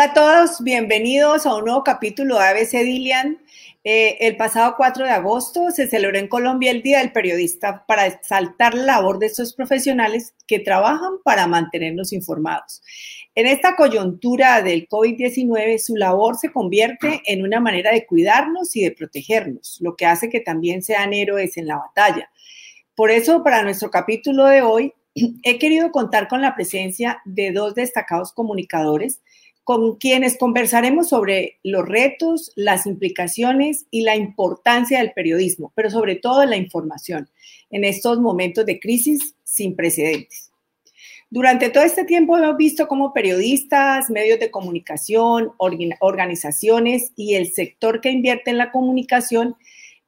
Hola a todos, bienvenidos a un nuevo capítulo de ABC Dilian. Eh, el pasado 4 de agosto se celebró en Colombia el Día del Periodista para exaltar la labor de estos profesionales que trabajan para mantenernos informados. En esta coyuntura del COVID-19, su labor se convierte en una manera de cuidarnos y de protegernos, lo que hace que también sean héroes en la batalla. Por eso, para nuestro capítulo de hoy, he querido contar con la presencia de dos destacados comunicadores con quienes conversaremos sobre los retos, las implicaciones y la importancia del periodismo, pero sobre todo la información en estos momentos de crisis sin precedentes. Durante todo este tiempo hemos visto cómo periodistas, medios de comunicación, organizaciones y el sector que invierte en la comunicación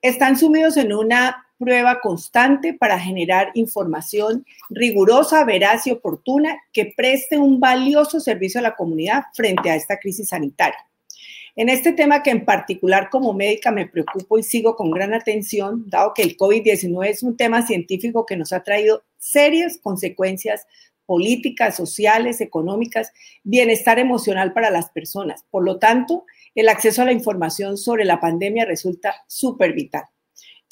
están sumidos en una prueba constante para generar información rigurosa, veraz y oportuna que preste un valioso servicio a la comunidad frente a esta crisis sanitaria. En este tema que en particular como médica me preocupo y sigo con gran atención, dado que el COVID-19 es un tema científico que nos ha traído serias consecuencias políticas, sociales, económicas, bienestar emocional para las personas. Por lo tanto, el acceso a la información sobre la pandemia resulta súper vital.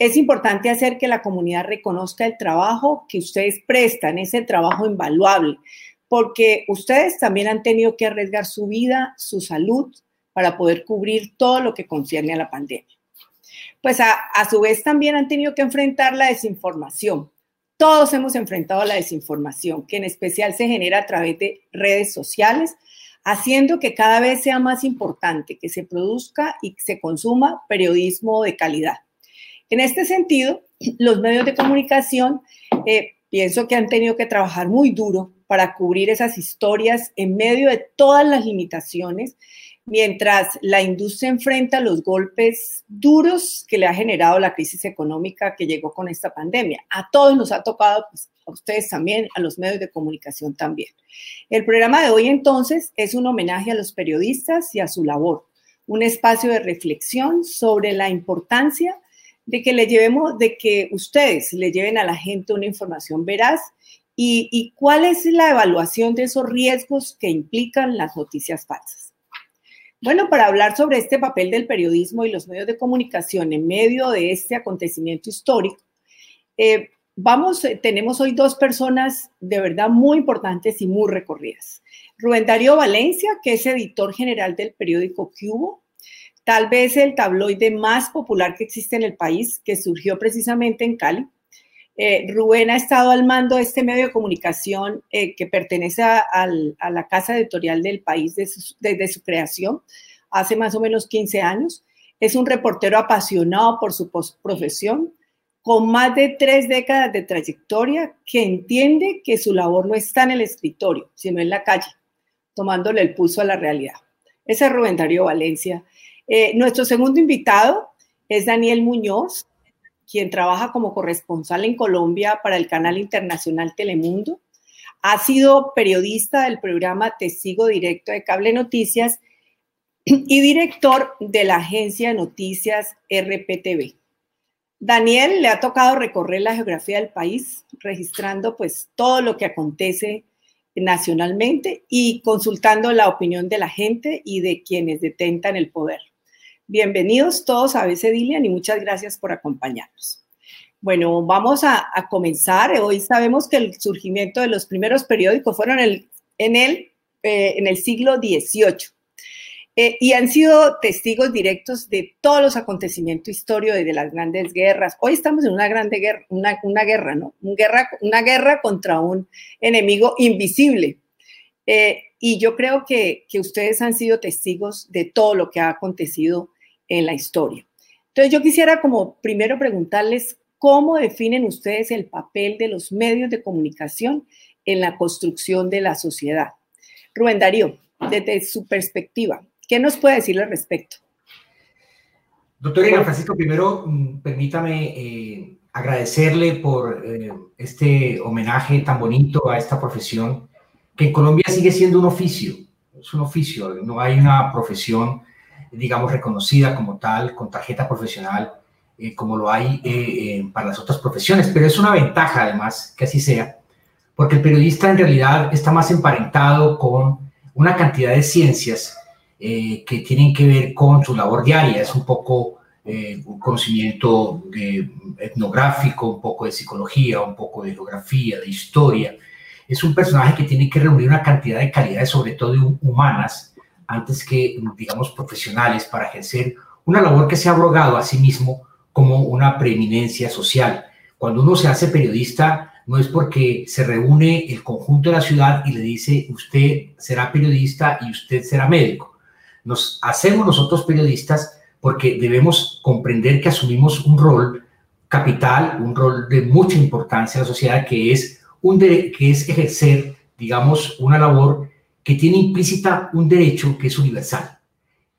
Es importante hacer que la comunidad reconozca el trabajo que ustedes prestan, ese trabajo invaluable, porque ustedes también han tenido que arriesgar su vida, su salud, para poder cubrir todo lo que concierne a la pandemia. Pues a, a su vez también han tenido que enfrentar la desinformación. Todos hemos enfrentado la desinformación, que en especial se genera a través de redes sociales, haciendo que cada vez sea más importante que se produzca y se consuma periodismo de calidad. En este sentido, los medios de comunicación eh, pienso que han tenido que trabajar muy duro para cubrir esas historias en medio de todas las limitaciones, mientras la industria enfrenta los golpes duros que le ha generado la crisis económica que llegó con esta pandemia. A todos nos ha tocado, pues, a ustedes también, a los medios de comunicación también. El programa de hoy entonces es un homenaje a los periodistas y a su labor, un espacio de reflexión sobre la importancia de que le llevemos, de que ustedes le lleven a la gente una información veraz y, cuál es la evaluación de esos riesgos que implican las noticias falsas. Bueno, para hablar sobre este papel del periodismo y los medios de comunicación en medio de este acontecimiento histórico, eh, vamos, eh, tenemos hoy dos personas de verdad muy importantes y muy recorridas. Rubén Darío Valencia, que es editor general del periódico Cubo, tal vez el tabloide más popular que existe en el país, que surgió precisamente en Cali. Eh, Rubén ha estado al mando de este medio de comunicación eh, que pertenece a, la casa editorial del país desde su, creación, hace más o menos 15 años. Es un reportero apasionado por su profesión, con más de tres décadas de trayectoria, que entiende que su labor no está en el escritorio, sino en la calle, tomándole el pulso a la realidad. Ese es Rubén Darío Valencia, eh, nuestro segundo invitado es Daniel Muñoz, quien trabaja como corresponsal en Colombia para el canal internacional Telemundo. Ha sido periodista del programa Testigo Directo de Cable Noticias y director de la agencia de noticias RPTV. Daniel le ha tocado recorrer la geografía del país, registrando pues todo lo que acontece nacionalmente y consultando la opinión de la gente y de quienes detentan el poder. Bienvenidos todos a ABC Dilian y muchas gracias por acompañarnos. Bueno, vamos a, comenzar. Hoy sabemos que el surgimiento de los primeros periódicos fueron en el, eh, en el siglo XVIII eh, y han sido testigos directos de todos los acontecimientos históricos de las grandes guerras. Hoy estamos en una grande guerra, una, guerra, ¿no? guerra, una guerra contra un enemigo invisible. Eh, y yo creo que, que ustedes han sido testigos de todo lo que ha acontecido en la historia. Entonces yo quisiera como primero preguntarles cómo definen ustedes el papel de los medios de comunicación en la construcción de la sociedad. Rubén Darío, desde su perspectiva, ¿qué nos puede decir al respecto? Doctor Ina Francisco, primero mm, permítame eh, agradecerle por eh, este homenaje tan bonito a esta profesión, que en Colombia sigue siendo un oficio, es un oficio, no hay una profesión digamos, reconocida como tal, con tarjeta profesional, eh, como lo hay eh, eh, para las otras profesiones. Pero es una ventaja, además, que así sea, porque el periodista en realidad está más emparentado con una cantidad de ciencias que tienen que ver con su labor diaria. Es un poco un conocimiento etnográfico, un poco de psicología, un poco de geografía, de historia. Es un personaje que tiene que reunir una cantidad de calidades, sobre todo humanas, antes que, digamos, profesionales, para ejercer una labor que se ha abrogado a sí mismo como una preeminencia social. Cuando uno se hace periodista, no es porque se reúne el conjunto de la ciudad y le dice, usted será periodista y usted será médico. Nos hacemos nosotros periodistas porque debemos comprender que asumimos un rol capital, un rol de mucha importancia en la sociedad, que es, un que es ejercer, digamos, una labor que tiene implícita un derecho que es universal,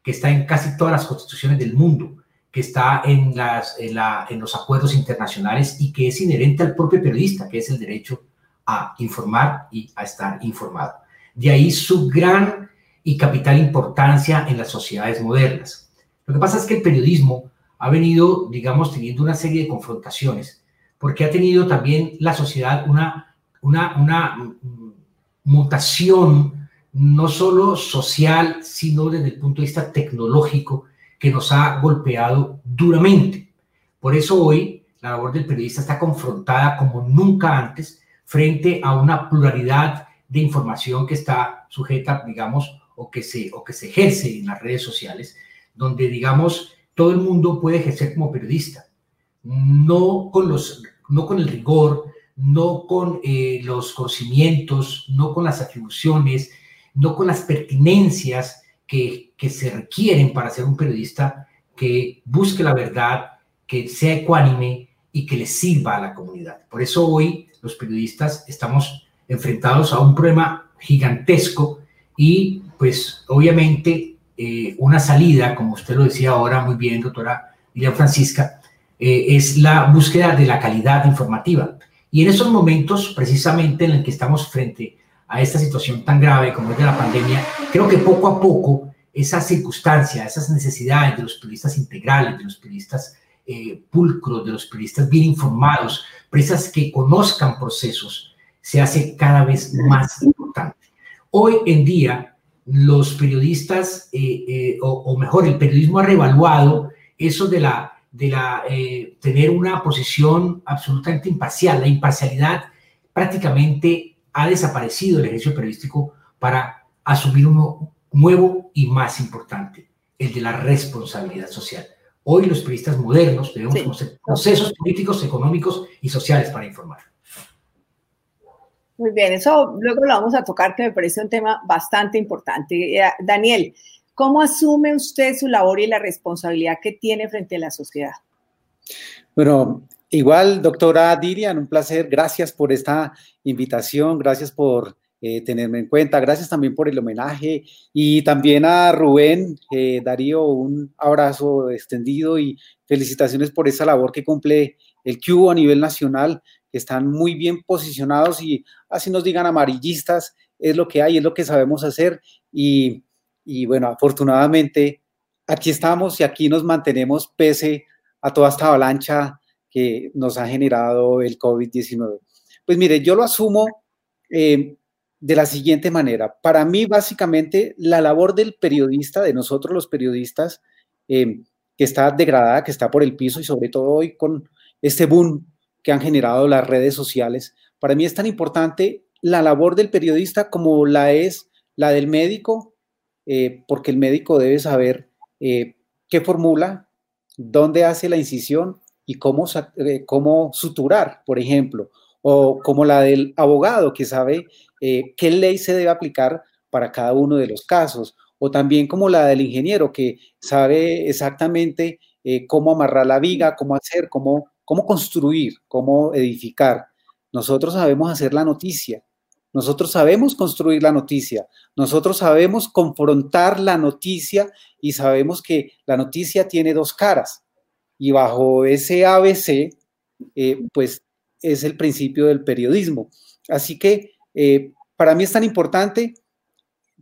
que está en casi todas las constituciones del mundo, que está en, las, en, la, en los acuerdos internacionales y que es inherente al propio periodista, que es el derecho a informar y a estar informado. De ahí su gran y capital importancia en las sociedades modernas. Lo que pasa es que el periodismo ha venido, digamos, teniendo una serie de confrontaciones, porque ha tenido también la sociedad una, una, una mutación no solo social, sino desde el punto de vista tecnológico, que nos ha golpeado duramente. Por eso hoy la labor del periodista está confrontada como nunca antes frente a una pluralidad de información que está sujeta, digamos, o que se, o que se ejerce en las redes sociales, donde, digamos, todo el mundo puede ejercer como periodista, no con, los, no con el rigor, no con eh, los conocimientos, no con las atribuciones, no con las pertinencias que, se requieren para ser un periodista que busque la verdad, que sea ecuánime y que le sirva a la comunidad. Por eso hoy los periodistas estamos enfrentados a un problema gigantesco y pues obviamente eh, una salida, como usted lo decía ahora muy bien, doctora Lilian Francisca, eh, es la búsqueda de la calidad informativa. Y en esos momentos, precisamente en el que estamos frente a esta situación tan grave como es de la pandemia, creo que poco a poco esas circunstancias, esas necesidades de los periodistas integrales, de los periodistas eh, pulcros, de los periodistas bien informados, presas que conozcan procesos, se hace cada vez más importante. Hoy en día, los periodistas, eh, eh, o, mejor, el periodismo ha revaluado eso de la de la, tener una posición absolutamente imparcial. La imparcialidad prácticamente ha desaparecido el ejercicio periodístico para asumir uno nuevo y más importante, el de la responsabilidad social. Hoy los periodistas modernos debemos conocer procesos políticos, económicos y sociales para informar. Muy bien, eso luego lo vamos a tocar, que me parece un tema bastante importante. Eh, Daniel, ¿cómo asume usted su labor y la responsabilidad que tiene frente a la sociedad? Bueno, Igual, doctora Dirian, un placer. Gracias por esta invitación, gracias por eh, tenerme en cuenta, gracias también por el homenaje y también a Rubén, eh, Darío, un abrazo extendido y felicitaciones por esa labor que cumple el CUBO a nivel nacional, que están muy bien posicionados y así nos digan amarillistas, es lo que hay, es lo que sabemos hacer y, y bueno, afortunadamente aquí estamos y aquí nos mantenemos pese a toda esta avalancha que nos ha generado el COVID-19? Pues mire, yo lo asumo eh, de la siguiente manera. Para mí, básicamente, la labor del periodista, de nosotros los periodistas, eh, que está degradada, que está por el piso y sobre todo hoy con este boom que han generado las redes sociales, para mí es tan importante la labor del periodista como la es la del médico, eh, porque el médico debe saber qué formula, dónde hace la incisión y cómo, eh, cómo suturar, por ejemplo, o como la del abogado que sabe eh, qué ley se debe aplicar para cada uno de los casos, o también como la del ingeniero que sabe exactamente eh, cómo amarrar la viga, cómo hacer, cómo, cómo construir, cómo edificar. Nosotros sabemos hacer la noticia, nosotros sabemos construir la noticia, nosotros sabemos confrontar la noticia y sabemos que la noticia tiene dos caras y bajo ese ABC, eh, pues es el principio del periodismo. Así que eh, para mí es tan importante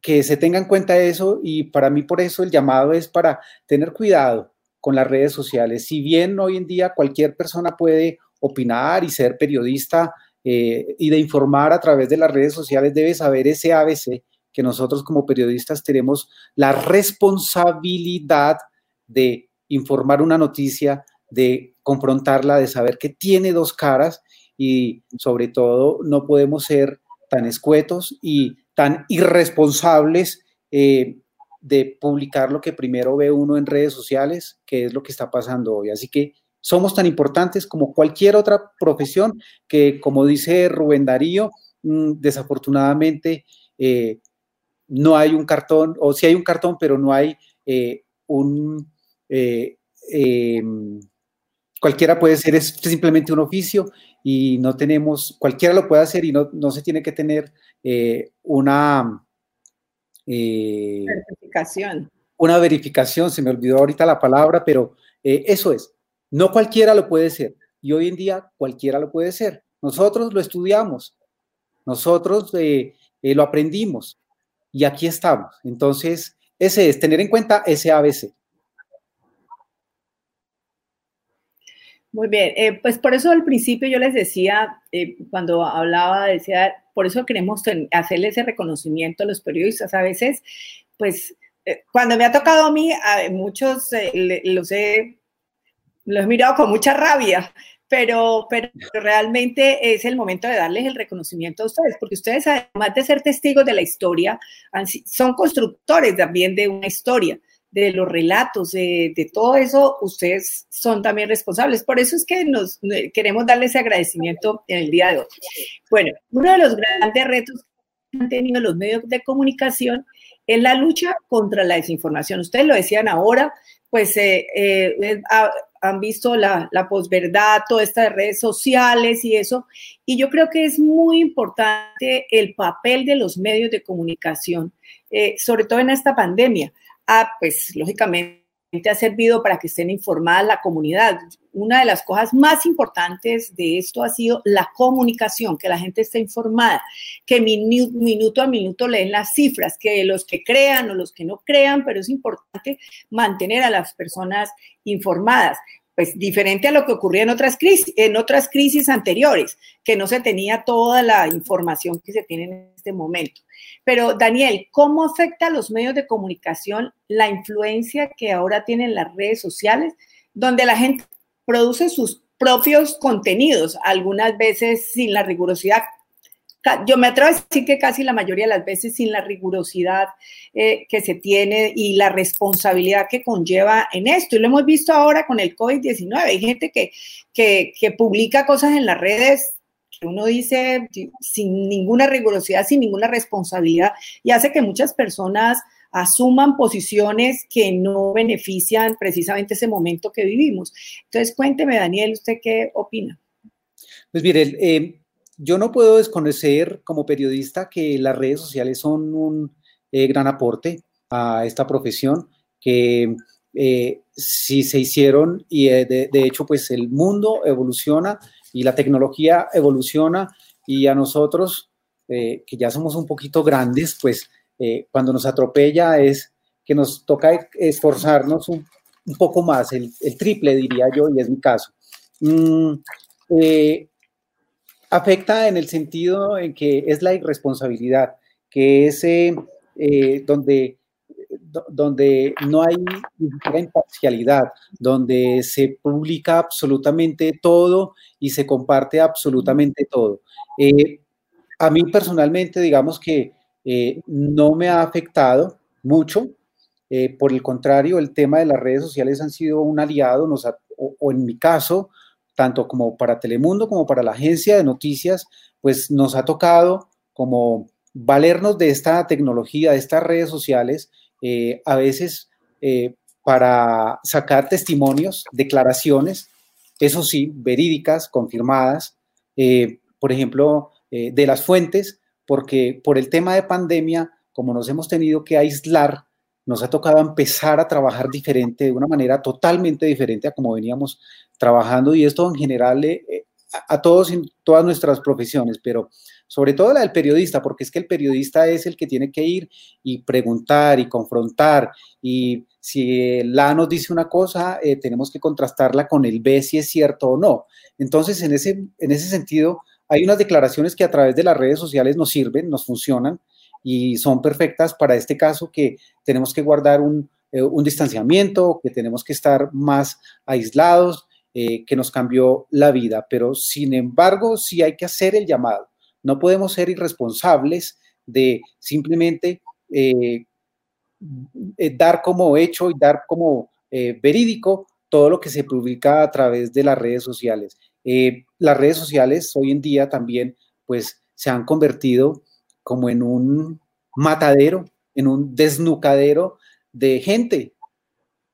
que se tenga en cuenta eso y para mí por eso el llamado es para tener cuidado con las redes sociales. Si bien hoy en día cualquier persona puede opinar y ser periodista eh, y de informar a través de las redes sociales, debe saber ese ABC que nosotros como periodistas tenemos la responsabilidad de informar una noticia, de confrontarla, de saber que tiene dos caras y sobre todo no podemos ser tan escuetos y tan irresponsables eh, de publicar lo que primero ve uno en redes sociales, que es lo que está pasando hoy. Así que somos tan importantes como cualquier otra profesión que, como dice Rubén Darío, mm, desafortunadamente eh, no hay un cartón, o sí hay un cartón, pero no hay eh, un... Em, cualquiera puede ser, es simplemente un oficio y no tenemos, cualquiera lo puede hacer y no, no se tiene que tener eh, una... Eh, verificación. Una verificación, se me olvidó ahorita la palabra, pero eh, eso es, no cualquiera lo puede ser y hoy en día cualquiera lo puede ser. Nosotros lo estudiamos, nosotros lo aprendimos y aquí estamos. Entonces, ese es tener en cuenta ese ABC. Muy bien, eh, pues por eso al principio yo les decía, eh, cuando hablaba, decía, por eso queremos hacerle ese reconocimiento a los periodistas. A veces, pues, eh, cuando me ha tocado a mí, a muchos los, he, los he mirado con mucha rabia, pero, pero realmente es el momento de darles el reconocimiento a ustedes, porque ustedes, además de ser testigos de la historia, son constructores también de una historia de los relatos, de, todo eso, ustedes son también responsables. Por eso es que nos eh, queremos darles agradecimiento en el día de hoy. Bueno, uno de los grandes retos que han tenido los medios de comunicación es la lucha contra la desinformación. Ustedes lo decían ahora, pues eh, eh, han visto la, la posverdad, todas estas redes sociales y eso. Y yo creo que es muy importante el papel de los medios de comunicación, sobre todo en esta pandemia pues lógicamente ha servido para que estén informadas la comunidad. Una de las cosas más importantes de esto ha sido la comunicación, que la gente esté informada, que minuto a minuto leen las cifras, que los que crean o los que no crean, pero es importante mantener a las personas informadas pues diferente a lo que ocurría en otras en otras crisis anteriores, que no se tenía toda la información que se tiene en este momento. Pero Daniel, ¿cómo afecta a los medios de comunicación la influencia que ahora tienen las redes sociales, donde la gente produce sus propios contenidos, algunas veces sin la rigurosidad yo me atrevo a decir que casi la mayoría de las veces sin la rigurosidad eh, que se tiene y la responsabilidad que conlleva en esto. Y lo hemos visto ahora con el COVID-19. Hay gente que, que, que publica cosas en las redes que uno dice sin ninguna rigurosidad, sin ninguna responsabilidad, y hace que muchas personas asuman posiciones que no benefician precisamente ese momento que vivimos. Entonces, cuénteme, Daniel, ¿usted qué opina? Pues mire, eh, yo no puedo desconocer como periodista que las redes sociales son un eh, gran aporte a esta profesión, que eh, si se hicieron y eh, de, hecho pues el mundo evoluciona y la tecnología evoluciona y a nosotros que ya somos un poquito grandes pues cuando nos atropella es que nos toca esforzarnos un, poco más, el, triple diría yo y es mi caso. Mm, afecta en el sentido en que es la irresponsabilidad, que es eh, eh, donde, donde no hay imparcialidad, donde se publica absolutamente todo y se comparte absolutamente todo. Eh, a mí personalmente, digamos que no me ha afectado mucho. por el contrario, el tema de las redes sociales han sido un aliado, nos o en mi caso, tanto como para Telemundo como para la agencia de noticias, pues nos ha tocado como valernos de esta tecnología, de estas redes sociales, eh, a veces eh, para sacar testimonios, declaraciones, eso sí, verídicas, confirmadas, eh, por ejemplo, de las fuentes, porque por el tema de pandemia, como nos hemos tenido que aislar, nos ha tocado empezar a trabajar diferente, de una manera totalmente diferente a como veníamos trabajando y esto en general eh, a, todos en todas nuestras profesiones, pero sobre todo la del periodista, porque es que el periodista es el que tiene que ir y preguntar y confrontar y si el A nos dice una cosa, eh, tenemos que contrastarla con el B si es cierto o no. Entonces, en ese, en ese sentido, hay unas declaraciones que a través de las redes sociales nos sirven, nos funcionan, y son perfectas para este caso que tenemos que guardar un, eh, distanciamiento, que tenemos que estar más aislados, eh, que nos cambió la vida. Pero sin embargo, sí hay que hacer el llamado. No podemos ser irresponsables de simplemente eh, dar como hecho y dar como verídico todo lo que se publica a través de las redes sociales. las redes sociales hoy en día también pues se han convertido como en un matadero, en un desnucadero de gente,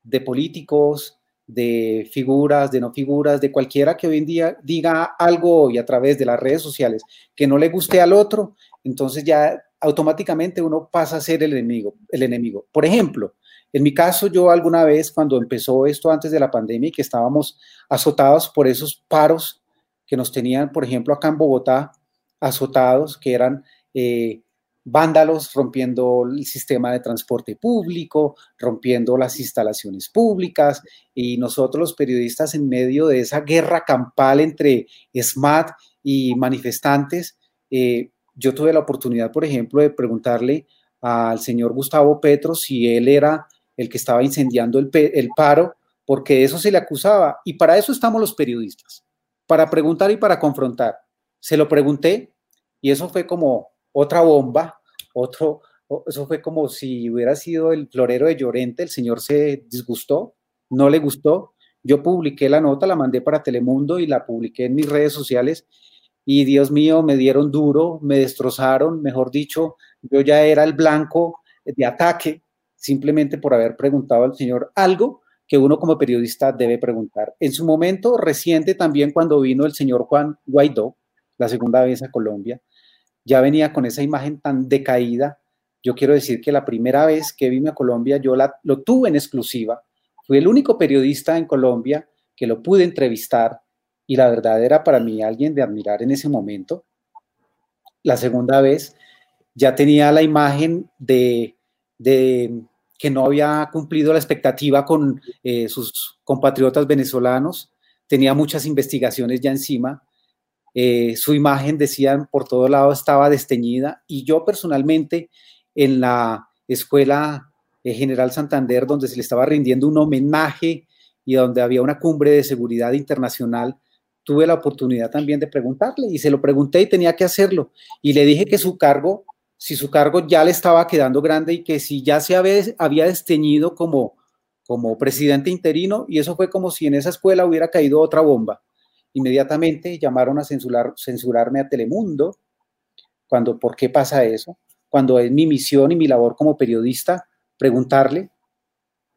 de políticos, de figuras, de no figuras, de cualquiera que hoy en día diga algo y a través de las redes sociales que no le guste al otro, entonces ya automáticamente uno pasa a ser el enemigo, el enemigo. Por ejemplo, en mi caso, yo alguna vez cuando empezó esto antes de la pandemia y que estábamos azotados por esos paros que nos tenían, por ejemplo, acá en Bogotá, azotados, que eran eh, vándalos rompiendo el sistema de transporte público, rompiendo las instalaciones públicas y nosotros los periodistas en medio de esa guerra campal entre SMAT y manifestantes, eh, yo tuve la oportunidad, por ejemplo, de preguntarle al señor Gustavo Petro si él era el que estaba incendiando el, el paro, porque eso se le acusaba. Y para eso estamos los periodistas, para preguntar y para confrontar. Se lo pregunté y eso fue como otra bomba, otro, eso fue como si hubiera sido el florero de Llorente, el señor se disgustó, no le gustó. Yo publiqué la nota, la mandé para Telemundo y la publiqué en mis redes sociales y Dios mío, me dieron duro, me destrozaron, mejor dicho, yo ya era el blanco de ataque simplemente por haber preguntado al señor algo que uno como periodista debe preguntar. En su momento reciente también cuando vino el señor Juan Guaidó, la segunda vez a Colombia, ya venía con esa imagen tan decaída. Yo quiero decir que la primera vez que vine a Colombia, yo la, lo tuve en exclusiva. Fui el único periodista en Colombia que lo pude entrevistar y la verdad era para mí alguien de admirar en ese momento. La segunda vez ya tenía la imagen de, que no había cumplido la expectativa con eh, sus compatriotas venezolanos, tenía muchas investigaciones ya encima eh, su imagen, decían, por todo lado estaba desteñida y yo personalmente en la escuela eh, General Santander, donde se le estaba rindiendo un homenaje y donde había una cumbre de seguridad internacional, tuve la oportunidad también de preguntarle y se lo pregunté y tenía que hacerlo. Y le dije que su cargo, si su cargo ya le estaba quedando grande y que si ya se había, desteñido como, como presidente interino, y eso fue como si en esa escuela hubiera caído otra bomba. Inmediatamente llamaron a censurar, censurarme a Telemundo. Cuando, ¿Por qué pasa eso? Cuando es mi misión y mi labor como periodista preguntarle,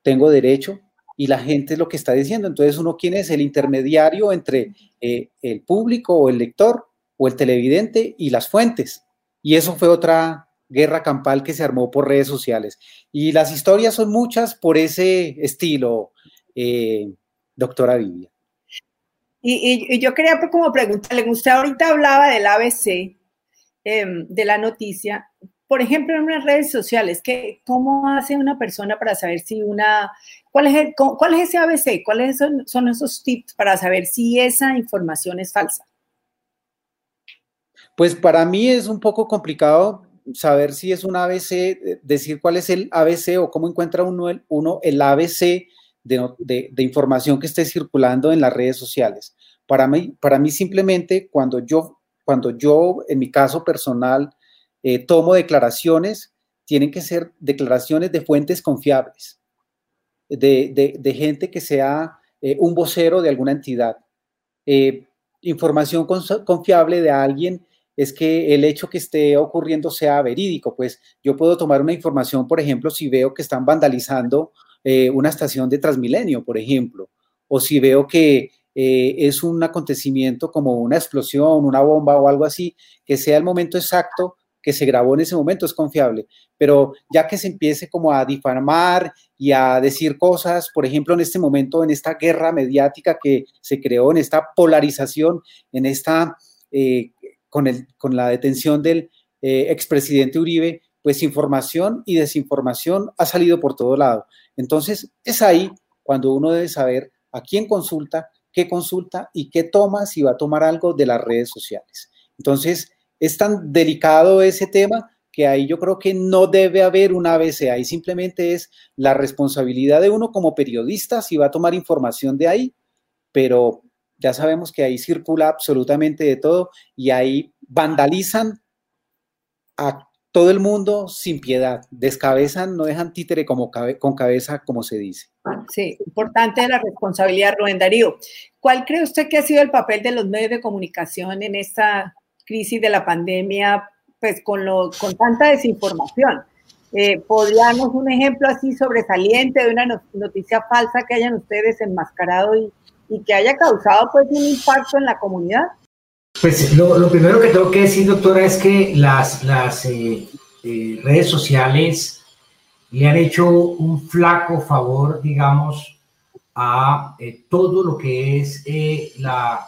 tengo derecho, y la gente es lo que está diciendo. Entonces, uno, ¿quién es el intermediario entre eh, el público o el lector o el televidente y las fuentes? Y eso fue otra guerra campal que se armó por redes sociales. Y las historias son muchas por ese estilo, eh, doctora Vivian. Y, yo quería pues, como preguntarle, usted ahorita hablaba del ABC, em, de la noticia, por ejemplo, en unas redes sociales, ¿qué, ¿cómo hace una persona para saber si una, cuál es, cuál es ese ABC? ¿Cuáles son, son esos tips para saber si esa información es falsa? Pues para mí es un poco complicado saber si es un ABC, eh, decir cuál es el ABC o cómo encuentra uno el, uno el ABC de, información que esté circulando en las redes sociales. Para mí, para mí simplemente cuando yo, cuando yo en mi caso personal eh, tomo declaraciones, tienen que ser declaraciones de fuentes confiables, de, gente que sea eh, un vocero de alguna entidad. Eh, información confiable de alguien es que el hecho que esté ocurriendo sea verídico. Pues yo puedo tomar una información, por ejemplo, si veo que están vandalizando eh, una estación de Transmilenio, por ejemplo, o si veo que eh, es un acontecimiento como una explosión, una bomba o algo así, que sea el momento exacto que se grabó en ese momento es confiable, pero ya que se empiece como a difamar y a decir cosas, por ejemplo, en este momento, en esta guerra mediática que se creó, en esta polarización, en esta, eh, con, el, con la detención del expresidente Uribe, pues información y desinformación ha salido por todo lado. Entonces, es ahí cuando uno debe saber a quién consulta, qué consulta y qué toma si va a tomar algo de las redes sociales. Entonces, es tan delicado ese tema que ahí yo creo que no debe haber un ABC, ahí simplemente es la responsabilidad de uno como periodista si va a tomar información de ahí, pero ya sabemos que ahí circula absolutamente de todo y ahí vandalizan a todo el mundo sin piedad, descabezan, no dejan títere como con cabeza, como se dice. Sí, importante la responsabilidad, Rubén Darío. ¿Cuál cree usted que ha sido el papel de los medios de comunicación en esta crisis de la pandemia, pues con, lo, con tanta desinformación? Eh, ¿Podríamos un ejemplo así sobresaliente de una noticia falsa que hayan ustedes enmascarado y, y que haya causado pues un impacto en la comunidad? Pues lo, primero que tengo que decir, doctora, es que las, eh, eh, redes sociales le han hecho un flaco favor, digamos, a eh, todo lo que es la,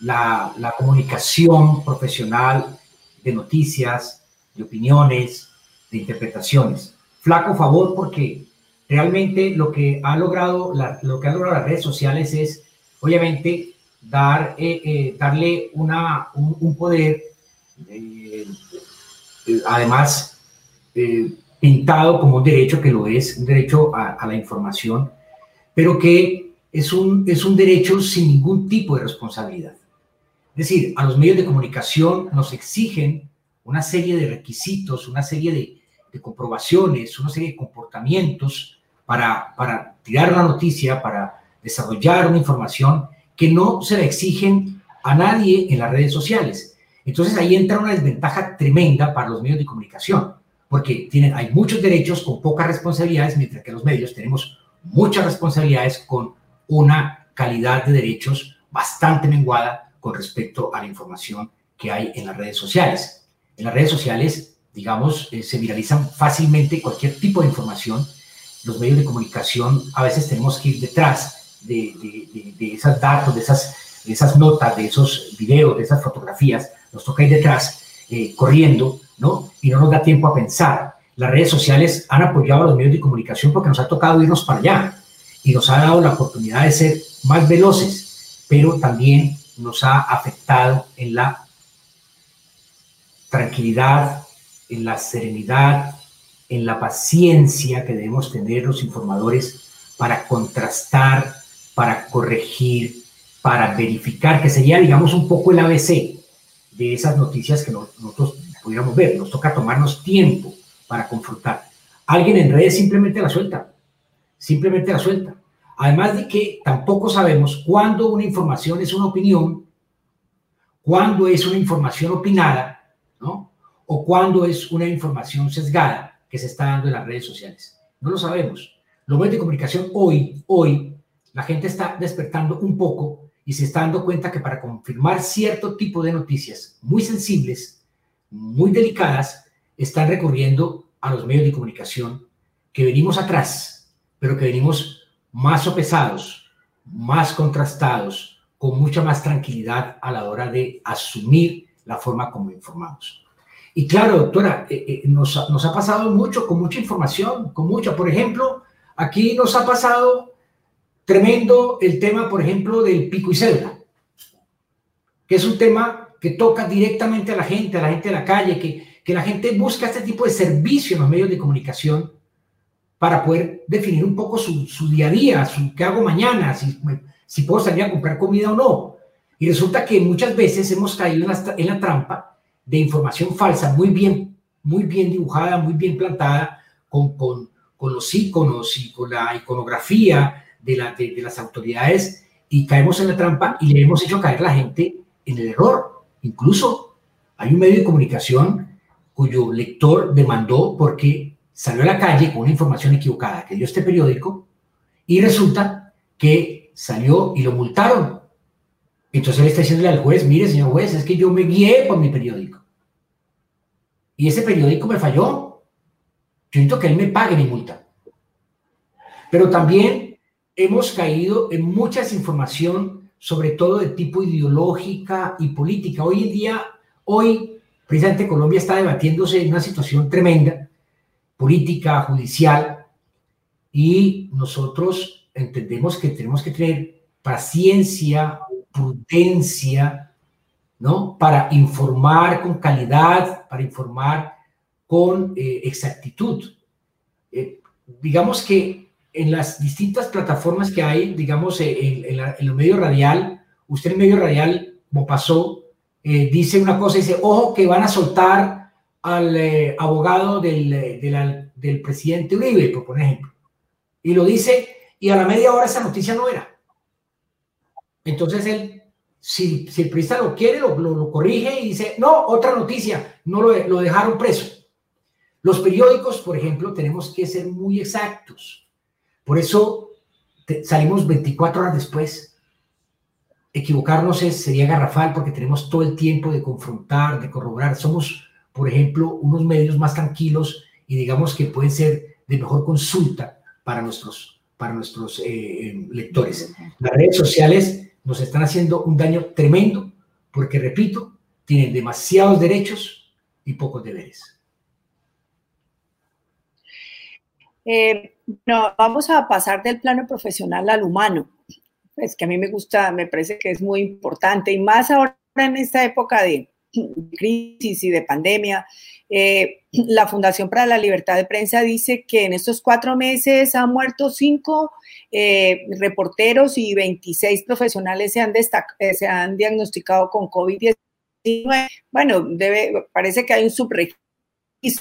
la, la, comunicación profesional de noticias, de opiniones, de interpretaciones. Flaco favor porque realmente lo que ha logrado, lo que han logrado las redes sociales es, obviamente, dar, eh, eh, darle una, un, poder, eh, además, pintado como un derecho que lo es, un derecho a, la información, pero que es un, es un derecho sin ningún tipo de responsabilidad. Es decir, a los medios de comunicación nos exigen una serie de requisitos, una serie de, de comprobaciones, una serie de comportamientos para, para tirar una noticia, para desarrollar una información que no se le exigen a nadie en las redes sociales. Entonces ahí entra una desventaja tremenda para los medios de comunicación, porque tienen, hay muchos derechos con pocas responsabilidades, mientras que los medios tenemos muchas responsabilidades con una calidad de derechos bastante menguada con respecto a la información que hay en las redes sociales. En las redes sociales, digamos, eh, se viralizan fácilmente cualquier tipo de información. Los medios de comunicación a veces tenemos que ir detrás de, de, esos datos, de esas, esas notas, de esos videos, de esas fotografías, nos toca ir detrás eh, corriendo, ¿no? Y no nos da tiempo a pensar. Las redes sociales han apoyado a los medios de comunicación porque nos ha tocado irnos para allá y nos ha dado la oportunidad de ser más veloces, pero también nos ha afectado en la tranquilidad, en la serenidad, en la paciencia que debemos tener los informadores para contrastar para corregir, para verificar, que sería, digamos, un poco el ABC de esas noticias que nosotros pudiéramos ver. Nos toca tomarnos tiempo para confrontar. Alguien en redes simplemente la suelta, simplemente la suelta. Además de que tampoco sabemos cuándo una información es una opinión, cuándo es una información opinada, ¿no? O cuándo es una información sesgada que se está dando en las redes sociales. No lo sabemos. Los medios de comunicación hoy, hoy, la gente está despertando un poco y se está dando cuenta que para confirmar cierto tipo de noticias muy sensibles, muy delicadas, están recurriendo a los medios de comunicación que venimos atrás, pero que venimos más sopesados, más contrastados, con mucha más tranquilidad a la hora de asumir la forma como informamos. Y claro, doctora, eh, eh, nos, nos ha pasado mucho, con mucha información, con mucha. Por ejemplo, aquí nos ha pasado Tremendo el tema, por ejemplo, del pico y cédula, que es un tema que toca directamente a la gente, a la gente de la calle, que, que la gente busca este tipo de servicio en los medios de comunicación para poder definir un poco su, su día a día, su, qué hago mañana, si, si puedo salir a comprar comida o no. Y resulta que muchas veces hemos caído en la, en la trampa de información falsa, muy bien, muy bien dibujada, muy bien plantada, con, con, con los iconos y con la iconografía de, la, de, las autoridades y caemos en la trampa y le hemos hecho caer la gente en el error. Incluso hay un medio de comunicación cuyo lector demandó porque salió a la calle con una información equivocada que dio este periódico y resulta que salió y lo multaron. Entonces él está diciéndole al juez, mire señor juez, es que yo me guié por mi periódico. Y ese periódico me falló. Yo necesito que él me pague mi multa. Pero también hemos caído en mucha desinformación, sobre todo de tipo ideológica y política. Hoy en día, hoy, precisamente Colombia está debatiéndose en una situación tremenda, política, judicial, y nosotros entendemos que tenemos que tener paciencia, prudencia, ¿no? Para informar con calidad, para informar con eh, exactitud. Eh, digamos que en las distintas plataformas que hay, digamos, en, en, en el medio radial, usted en medio radial, como pasó, eh, dice una cosa, dice, ojo que van a soltar al eh, abogado del, eh, del, presidente Uribe, por ejemplo. Y lo dice, y a la media hora esa noticia no era. Entonces él, si, si el periodista lo quiere, lo, lo, corrige y dice, no, otra noticia, no lo dejaron preso. Los periódicos, por ejemplo, tenemos que ser muy exactos. Por eso salimos 24 horas después equivocarnos es, sería garrafal porque tenemos todo el tiempo de confrontar, de corroborar. Somos, por ejemplo, unos medios más tranquilos y digamos que pueden ser de mejor consulta para nuestros, para nuestros eh, eh, lectores. Las redes sociales nos están haciendo un daño tremendo porque, repito, tienen demasiados derechos y pocos deberes. Eh, no, vamos a pasar del plano profesional al humano pues que a mí me gusta, me parece que es muy importante y más ahora en esta época de crisis y de pandemia. Eh, la Fundación para la Libertad de Prensa dice que en estos cuatro meses han muerto cinco eh, reporteros y 26 profesionales se han, se han diagnosticado con COVID-19. Bueno, debe, parece que hay un subregistro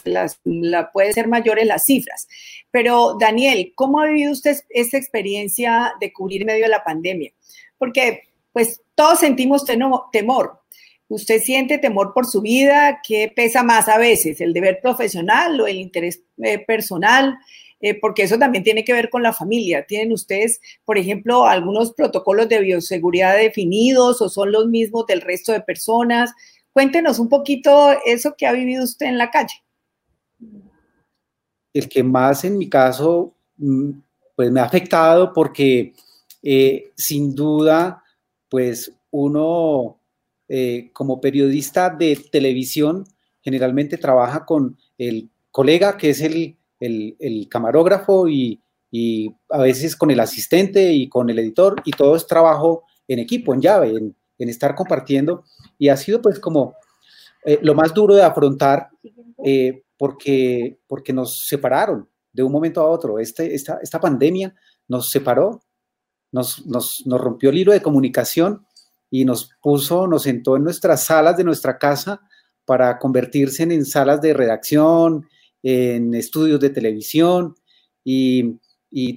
las, la, puede ser mayores las cifras. Pero Daniel, ¿cómo ha vivido usted esta experiencia de cubrir en medio de la pandemia? Porque pues todos sentimos temor. ¿Usted siente temor por su vida? ¿Qué pesa más a veces? ¿El deber profesional o el interés eh, personal? Eh, porque eso también tiene que ver con la familia. ¿Tienen ustedes, por ejemplo, algunos protocolos de bioseguridad definidos o son los mismos del resto de personas? Cuéntenos un poquito eso que ha vivido usted en la calle el que más en mi caso mm, pues me ha afectado porque eh, sin duda pues uno eh, como periodista de televisión generalmente trabaja con el colega que es el, el, el camarógrafo y, y, a veces con el asistente y con el editor y todo es trabajo en equipo, en llave, en, en estar compartiendo. Y ha sido pues como eh, lo más duro de afrontar porque, porque nos separaron de un momento a otro. Este, esta, esta pandemia nos separó, nos, nos, nos rompió el hilo de comunicación y nos puso, nos sentó en nuestras salas de nuestra casa para convertirse en, en salas de redacción, en estudios de televisión y,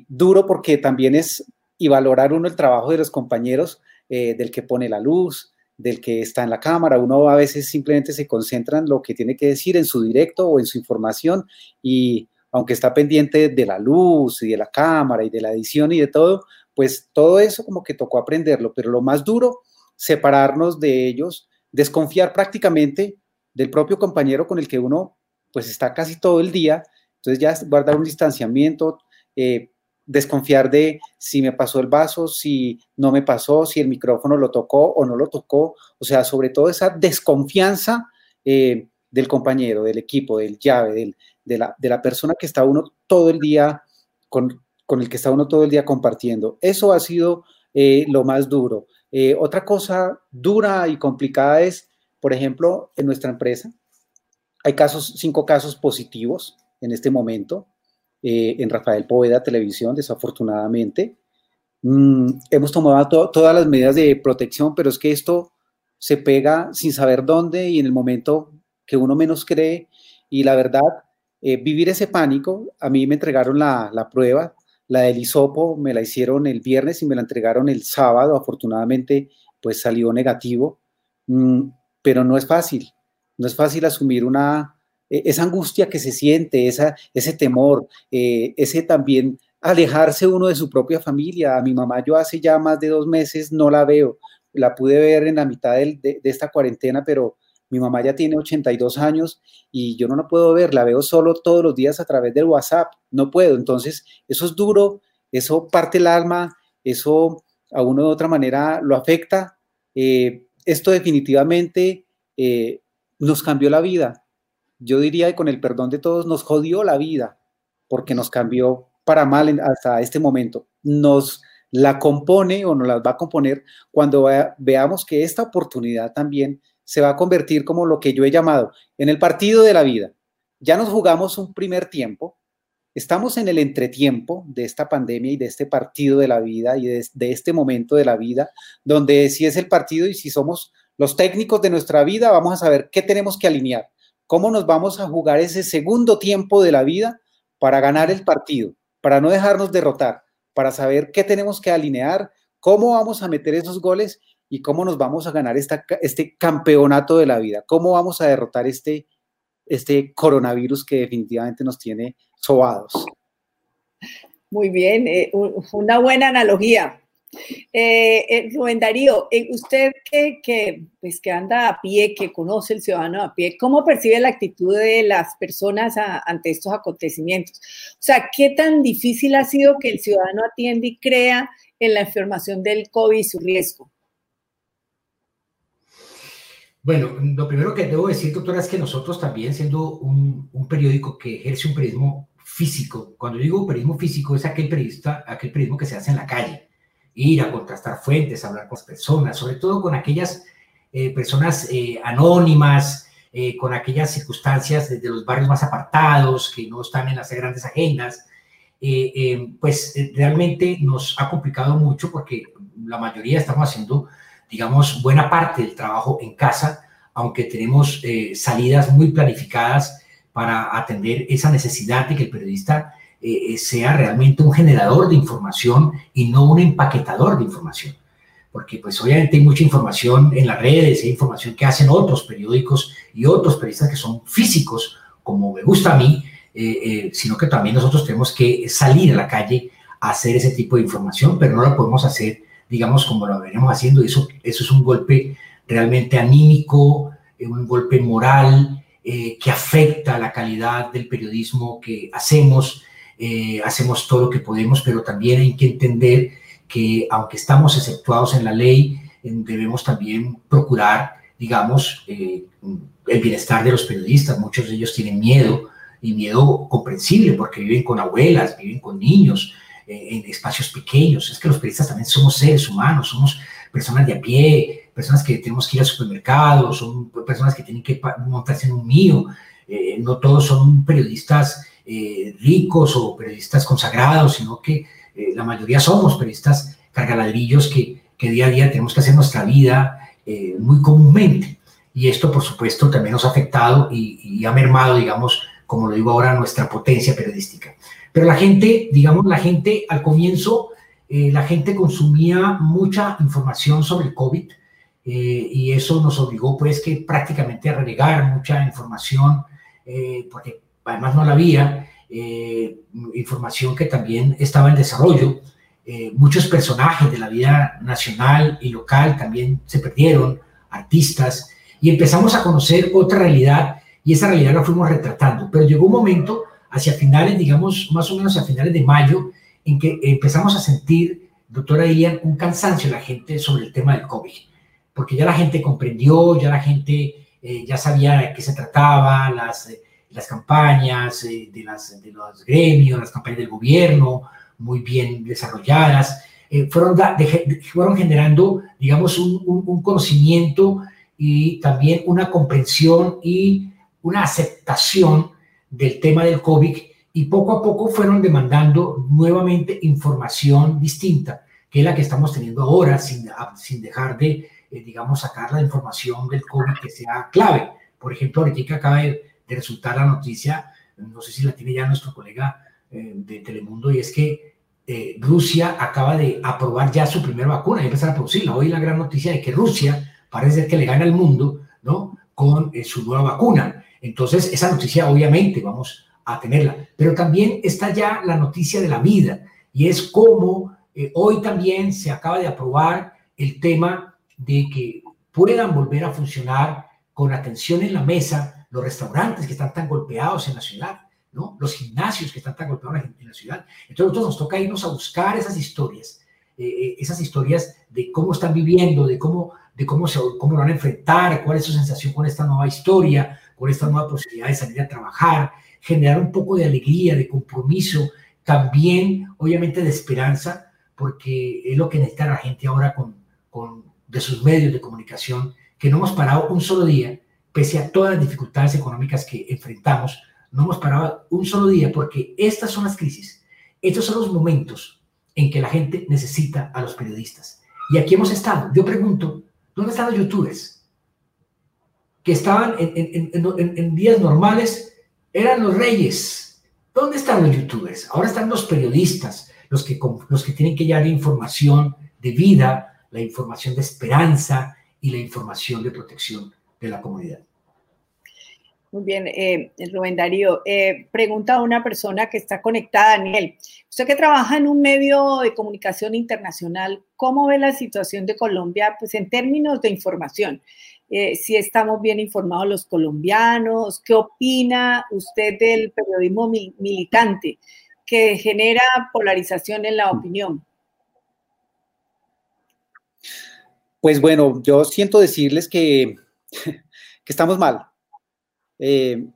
duro porque también es y valorar uno el trabajo de los compañeros eh, del que pone la luz, del que está en la cámara. Uno a veces simplemente se concentra en lo que tiene que decir en su directo o en su información y aunque está pendiente de la luz y de la cámara y de la edición y de todo, pues todo eso como que tocó aprenderlo, pero lo más duro, separarnos de ellos, desconfiar prácticamente del propio compañero con el que uno pues está casi todo el día, entonces ya guardar un distanciamiento, eh, desconfiar de si me pasó el vaso, si no me pasó, si el micrófono lo tocó o no lo tocó, o sea, sobre todo esa desconfianza eh, del compañero, del equipo, del llave, de, la, de, la, persona que está uno todo el día, con, con, el que está uno todo el día compartiendo. Eso ha sido eh, lo más duro. Eh, otra cosa dura y complicada es, por ejemplo, en nuestra empresa, hay casos, cinco casos positivos en este momento eh, en Rafael Poveda Televisión, desafortunadamente. Mm, hemos tomado to todas las medidas de protección, pero es que esto se pega sin saber dónde y en el momento que uno menos cree. Y la verdad, eh, vivir ese pánico, a mí me entregaron la, prueba, la del hisopo me la hicieron el viernes y me la entregaron el sábado. Afortunadamente, pues salió negativo. Mm, pero no es fácil. No es fácil asumir una, esa angustia que se siente, esa, ese temor, eh, ese también alejarse uno de su propia familia. A mi mamá yo hace ya más de dos meses no la veo, la pude ver en la mitad de esta cuarentena, pero mi mamá ya tiene 82 años y yo no la puedo ver, la veo solo todos los días a través del WhatsApp, no puedo. Entonces, eso es duro, eso parte el alma, eso a uno de otra manera lo afecta. Eh, esto definitivamente eh, nos cambió la vida, yo diría que con el perdón de todos nos jodió la vida, porque nos cambió para mal hasta este momento. Nos la compone o nos las va a componer cuando veamos que esta oportunidad también se va a convertir como lo que yo he llamado en el partido de la vida. Ya nos jugamos un primer tiempo, estamos en el entretiempo de esta pandemia y de este partido de la vida y de, este momento de la vida, donde si es el partido y si somos los técnicos de nuestra vida, vamos a saber qué tenemos que alinear, cómo nos vamos a jugar ese segundo tiempo de la vida para ganar el partido, para no dejarnos derrotar, para saber qué tenemos que alinear, cómo vamos a meter esos goles y cómo nos vamos a ganar este campeonato de la vida, cómo vamos a derrotar este, este coronavirus que definitivamente nos tiene sobados. Muy bien, eh, una buena analogía. Eh, eh, Rubén Darío, eh, usted que, que, pues que anda a pie, que conoce el ciudadano a pie, ¿cómo percibe la actitud de las personas ante estos acontecimientos? O sea, ¿qué tan difícil ha sido que el ciudadano atienda y crea en la información del COVID y su riesgo? Bueno, lo primero que debo decir, doctora, es que nosotros también, siendo un, periódico que ejerce un periodismo físico, cuando digo periodismo físico es aquel periodista, aquel periodismo que se hace en la calle, ir a contrastar fuentes, hablar con las personas, sobre todo con aquellas eh, personas eh, anónimas, eh, con aquellas circunstancias de, los barrios más apartados, que no están en las grandes agendas, pues realmente nos ha complicado mucho porque la mayoría estamos haciendo, digamos, buena parte del trabajo en casa, aunque tenemos salidas muy planificadas para atender esa necesidad de que el periodista eh, sea realmente un generador de información y no un empaquetador de información. Porque pues obviamente hay mucha información en las redes, hay información que hacen otros periódicos y otros periodistas que son físicos, como me gusta a mí, eh, eh, sino que también nosotros tenemos que salir a la calle a hacer ese tipo de información, pero no lo podemos hacer, digamos, como lo venimos haciendo. Eso, eso es un golpe realmente anímico, un golpe moral, que afecta la calidad del periodismo que hacemos eh, hacemos todo lo que podemos, pero también hay que entender que aunque estamos exceptuados en la ley, debemos también procurar, digamos, eh, el bienestar de los periodistas. Muchos de ellos tienen miedo y miedo comprensible porque viven con abuelas, viven con niños eh, en espacios pequeños. Es que los periodistas también somos seres humanos, somos personas de a pie, personas que tenemos que ir al supermercado, son personas que tienen que montarse en un mío. no todos son periodistas eh, ricos o periodistas consagrados, sino que eh, la mayoría somos periodistas cargaladrillos que, que, día a día tenemos que hacer nuestra vida eh, muy comúnmente. Y esto, por supuesto, también nos ha afectado y, ha mermado, digamos, como lo digo ahora, nuestra potencia periodística. Pero la gente, digamos, la gente al comienzo, la gente consumía mucha información sobre el COVID y eso nos obligó, pues, que prácticamente a renegar mucha información, porque además no la había, eh, información que también estaba en desarrollo. Eh, muchos personajes de la vida nacional y local también se perdieron, artistas, y empezamos a conocer otra realidad y esa realidad la fuimos retratando. Pero llegó un momento hacia finales, digamos, más o menos a finales de mayo, en que empezamos a sentir, doctora Ilian, un cansancio en la gente sobre el tema del COVID, porque ya la gente comprendió, ya la gente eh, ya sabía de qué se trataba, las las campañas eh, de, las, de los gremios, las campañas del gobierno, muy bien desarrolladas, eh, fueron, fueron generando, digamos, un, un, conocimiento y también una comprensión y una aceptación del tema del COVID y poco a poco fueron demandando nuevamente información distinta, que es la que estamos teniendo ahora, sin, sin dejar de, eh, digamos, sacar la información del COVID que sea clave. Por ejemplo, ahorita acaba de de resultar la noticia, no sé si la tiene ya nuestro colega eh, de Telemundo, y es que eh, Rusia acaba de aprobar ya su primera vacuna y empezar a producirla. Hoy la gran noticia de que Rusia parece que le gana al mundo, ¿no? Con eh, su nueva vacuna. Entonces, esa noticia obviamente vamos a tenerla. Pero también está ya la noticia de la vida y es como hoy también se acaba de aprobar el tema de que puedan volver a funcionar con atención en la mesa los restaurantes que están tan golpeados en la ciudad, ¿no? los gimnasios que están tan golpeados en la ciudad. Entonces nosotros nos toca irnos a buscar esas historias, eh, eh, esas historias de cómo están viviendo, de cómo, de cómo, se, cómo lo van a enfrentar, cuál es su sensación con esta nueva historia, con esta nueva posibilidad de salir a trabajar, generar un poco de alegría, de compromiso, también obviamente de esperanza, porque es lo que necesita la gente ahora con, con de sus medios de comunicación que no hemos parado un solo día, pese a todas las dificultades económicas que enfrentamos, no hemos parado un solo día porque estas son las crisis, estos son los momentos en que la gente necesita a los periodistas. Y aquí hemos estado. Yo pregunto, ¿dónde están los youtubers? Que estaban en, días normales, eran los reyes. ¿Dónde están los youtubers? Ahora están los periodistas, los que, los que tienen que llevar información de vida, la información de esperanza y la información de protección de la comunidad. Muy bien, eh, Rubén Darío. Eh, pregunta a una persona que está conectada, Daniel. Usted que trabaja en un medio de comunicación internacional, ¿cómo ve la situación de Colombia pues, en términos de información? Eh, si estamos bien informados los colombianos, ¿qué opina usted del periodismo militante que genera polarización en la opinión? Pues bueno, yo siento decirles que, que estamos mal eh,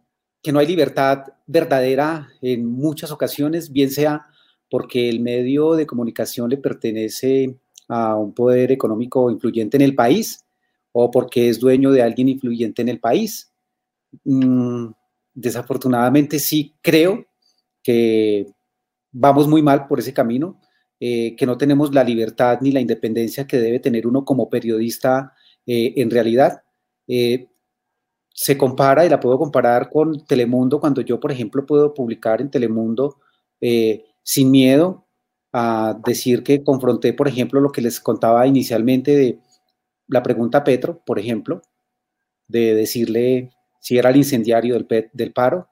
que no hay libertad verdadera en muchas ocasiones, bien sea porque el medio de comunicación le pertenece a un poder económico influyente en el país o porque es dueño de alguien influyente en el país. Mm, desafortunadamente sí creo que vamos muy mal por ese camino, eh, que no tenemos la libertad ni la independencia que debe tener uno como periodista eh, en realidad se compara y la puedo comparar con Telemundo cuando yo, por ejemplo, puedo publicar en Telemundo eh, sin miedo a decir que confronté, por ejemplo, lo que les contaba inicialmente de la pregunta a Petro, por ejemplo, de decirle si era el incendiario del, del paro,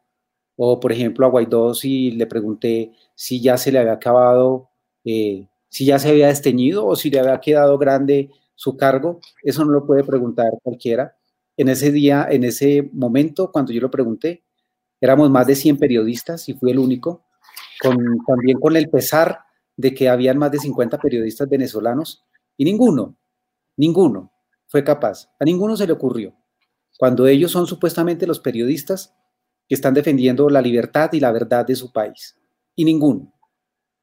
o por ejemplo a Guaidó si le pregunté si ya se le había acabado, eh, si ya se había desteñido o si le había quedado grande su cargo, eso no lo puede preguntar cualquiera en ese día, en ese momento, cuando yo lo pregunté, éramos más de 100 periodistas y fui el único, con, también con el pesar de que habían más de 50 periodistas venezolanos y ninguno, ninguno fue capaz, a ninguno se le ocurrió, cuando ellos son supuestamente los periodistas que están defendiendo la libertad y la verdad de su país, y ninguno,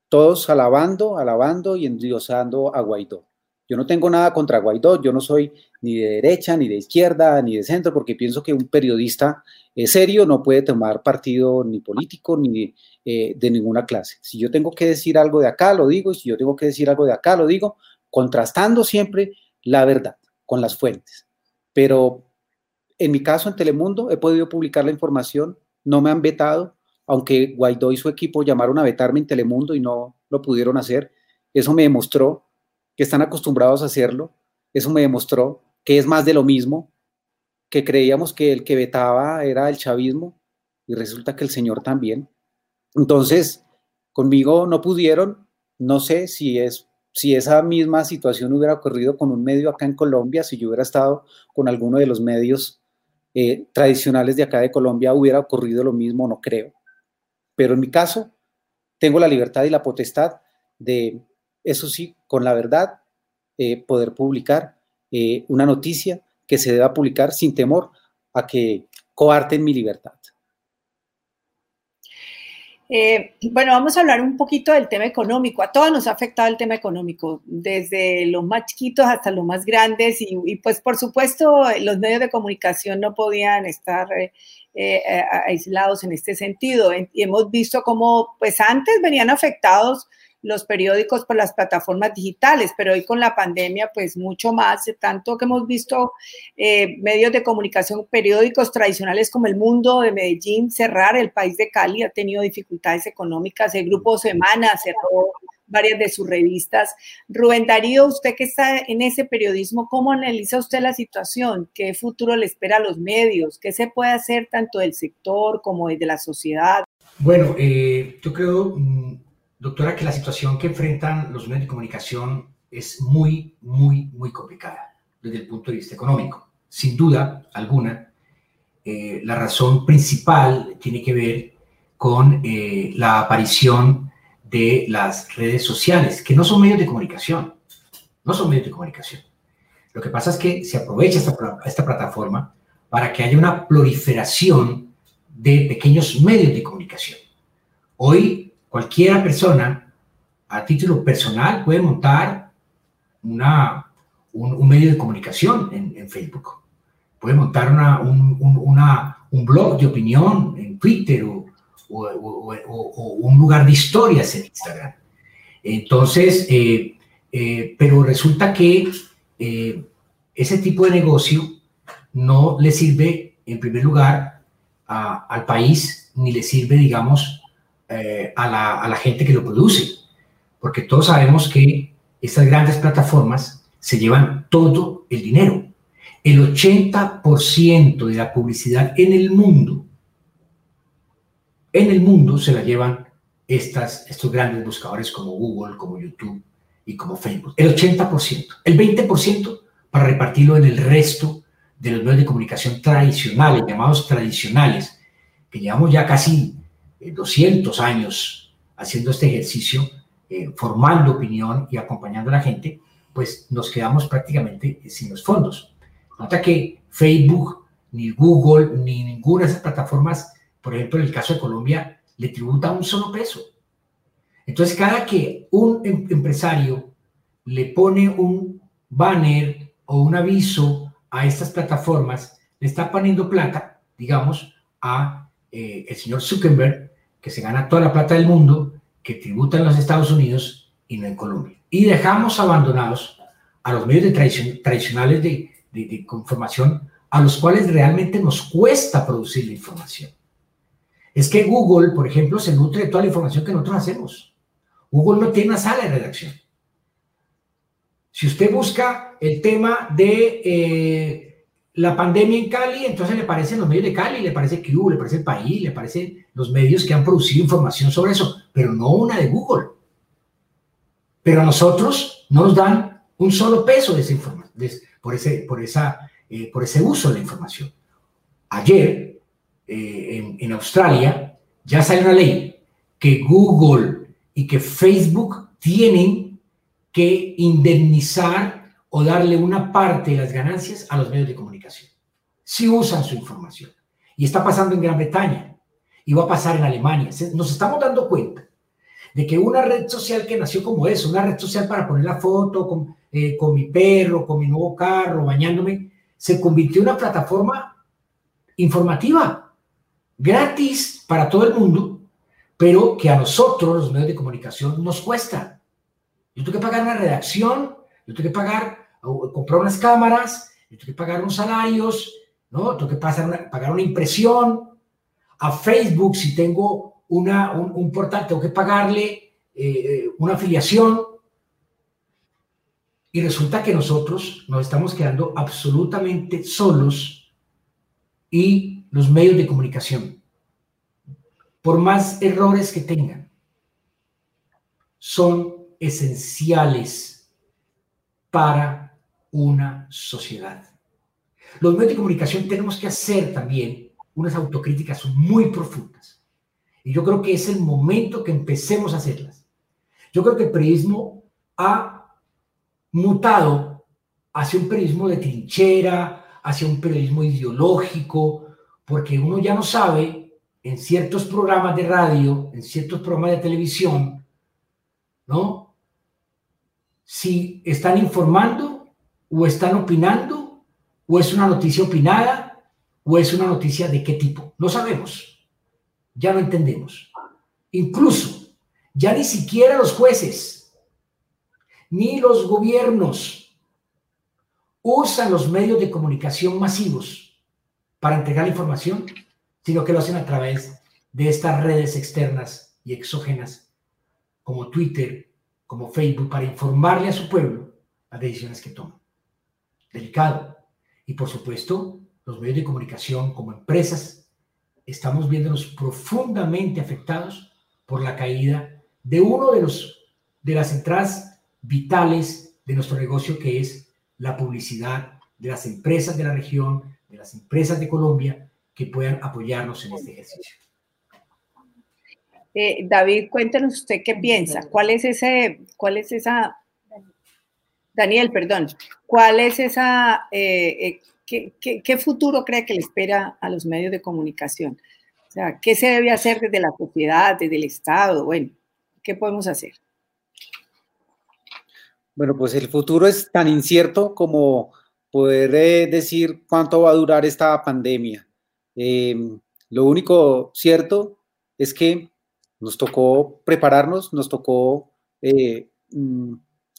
todos alabando, alabando y endiosando a Guaidó. Yo no tengo nada contra Guaidó, yo no soy ni de derecha, ni de izquierda, ni de centro, porque pienso que un periodista eh, serio no puede tomar partido ni político ni eh, de ninguna clase. Si yo tengo que decir algo de acá, lo digo, y si yo tengo que decir algo de acá, lo digo, contrastando siempre la verdad con las fuentes. Pero en mi caso, en Telemundo, he podido publicar la información, no me han vetado, aunque Guaidó y su equipo llamaron a vetarme en Telemundo y no lo pudieron hacer. Eso me demostró que están acostumbrados a hacerlo. Eso me demostró que es más de lo mismo, que creíamos que el que vetaba era el chavismo y resulta que el señor también. Entonces, conmigo no pudieron, no sé si es si esa misma situación hubiera ocurrido con un medio acá en Colombia, si yo hubiera estado con alguno de los medios eh, tradicionales de acá de Colombia, hubiera ocurrido lo mismo, no creo. Pero en mi caso, tengo la libertad y la potestad de eso sí, con la verdad, eh, poder publicar eh, una noticia que se deba publicar sin temor a que coarten mi libertad. Eh, bueno, vamos a hablar un poquito del tema económico. A todos nos ha afectado el tema económico, desde los más chiquitos hasta los más grandes. Y, pues, por supuesto, los medios de comunicación no podían estar aislados en este sentido. Y hemos visto cómo, pues antes venían afectados los periódicos por las plataformas digitales, pero hoy con la pandemia, pues mucho más, tanto que hemos visto eh, medios de comunicación, periódicos tradicionales como El Mundo de Medellín cerrar, el país de Cali ha tenido dificultades económicas, el Grupo Semana cerró varias de sus revistas. Rubén Darío, usted que está en ese periodismo, ¿cómo analiza usted la situación? ¿Qué futuro le espera a los medios? ¿Qué se puede hacer tanto del sector como desde la sociedad? Bueno, eh, yo creo mm, doctora, que la situación que enfrentan los medios de comunicación es muy, muy, muy complicada desde el punto de vista económico. Sin duda alguna, eh, la razón principal tiene que ver con eh, la aparición de las redes sociales, que no son medios de comunicación, no son medios de comunicación. Lo que pasa es que se aprovecha esta, esta plataforma para que haya una proliferación de pequeños medios de comunicación. Hoy Cualquiera persona a título personal puede montar una, un, medio de comunicación en, Facebook. Puede montar una, un, blog de opinión en Twitter o, un lugar de historias en Instagram. Entonces, eh, eh, pero resulta que eh, ese tipo de negocio no le sirve, en primer lugar, al país, ni le sirve, digamos, a la, a la gente que lo produce. Porque todos sabemos que estas grandes plataformas se llevan todo el dinero. El 80% de la publicidad en el mundo, en el mundo se la llevan estas, estos grandes buscadores como Google, como YouTube y como Facebook. El 80%. El 20% para repartirlo en el resto de los medios de comunicación tradicionales, llamados tradicionales, que llevamos ya casi 200 eh, años haciendo este ejercicio, eh, formando opinión y acompañando a la gente, pues nos quedamos prácticamente sin los fondos. Nota que Facebook, ni Google, ni ninguna de esas plataformas, por ejemplo, en el caso de Colombia, le tributa un solo peso. Entonces, cada que un em, empresario le pone un banner o un aviso a estas plataformas, le está poniendo plata, digamos, a eh, el señor Zuckerberg, que se gana toda la plata del mundo, que tributa en los Estados Unidos y no en Colombia. Y dejamos abandonados a los medios de tradicionales de, de, información, a los cuales realmente nos cuesta producir la información. Es que Google, por ejemplo, se nutre de toda la información que nosotros hacemos. Google no tiene una sala de redacción. Si usted busca el tema de eh, la pandemia en Cali, entonces le aparecen los medios de Cali, le parece Q, le parece el país, le aparecen los medios que han producido información sobre eso, pero no una de Google. Pero a nosotros no nos dan un solo peso de esa información, por, ese, por, esa, eh, por ese uso de la información. Ayer, eh, en, Australia, ya sale una ley que Google y que Facebook tienen que indemnizar o darle una parte de las ganancias a los medios de comunicación, si usan su información. Y está pasando en Gran Bretaña y va a pasar en Alemania. Nos estamos dando cuenta de que una red social que nació como eso, una red social para poner la foto con, eh, con mi perro, con mi nuevo carro, bañándome, se convirtió en una plataforma informativa gratis para todo el mundo, pero que a nosotros, los medios de comunicación, nos cuesta. Yo tengo que pagar una redacción, yo tengo que pagar, comprar unas cámaras, tengo que pagar unos salarios, ¿no? Tengo que pagar una impresión. A Facebook, si tengo una, un, portal, tengo que pagarle eh, una afiliación. Y resulta que nosotros nos estamos quedando absolutamente solos y los medios de comunicación, por más errores que tengan, son esenciales para una sociedad. Los medios de comunicación tenemos que hacer también unas autocríticas muy profundas. Y yo creo que es el momento que empecemos a hacerlas. Yo creo que el periodismo ha mutado hacia un periodismo de trinchera, hacia un periodismo ideológico, porque uno ya no sabe en ciertos programas de radio, en ciertos programas de televisión, ¿no? Si están informando o están opinando o es una noticia opinada o es una noticia de qué tipo. No sabemos. Ya no entendemos. Incluso, ya ni siquiera los jueces ni los gobiernos usan los medios de comunicación masivos para entregar la información, sino que lo hacen a través de estas redes externas y exógenas como Twitter, como Facebook, para informarle a su pueblo las decisiones que toman. Delicado. Y por supuesto, los medios de comunicación como empresas estamos viéndonos profundamente afectados por la caída de uno de los de las entradas vitales de nuestro negocio que es la publicidad de las empresas de la región, de las empresas de Colombia que puedan apoyarnos en este ejercicio. Eh, David, cuéntenos usted qué piensa. ¿Cuál es ese, cuál es esa, Daniel, perdón, cuál es esa, eh, eh, qué, futuro cree que le espera a los medios de comunicación? O sea, ¿qué se debe hacer desde la sociedad, desde el Estado? Bueno, ¿qué podemos hacer? Bueno, pues el futuro es tan incierto como poder eh, decir cuánto va a durar esta pandemia. Em, lo único cierto es que nos tocó prepararnos, nos tocó mm,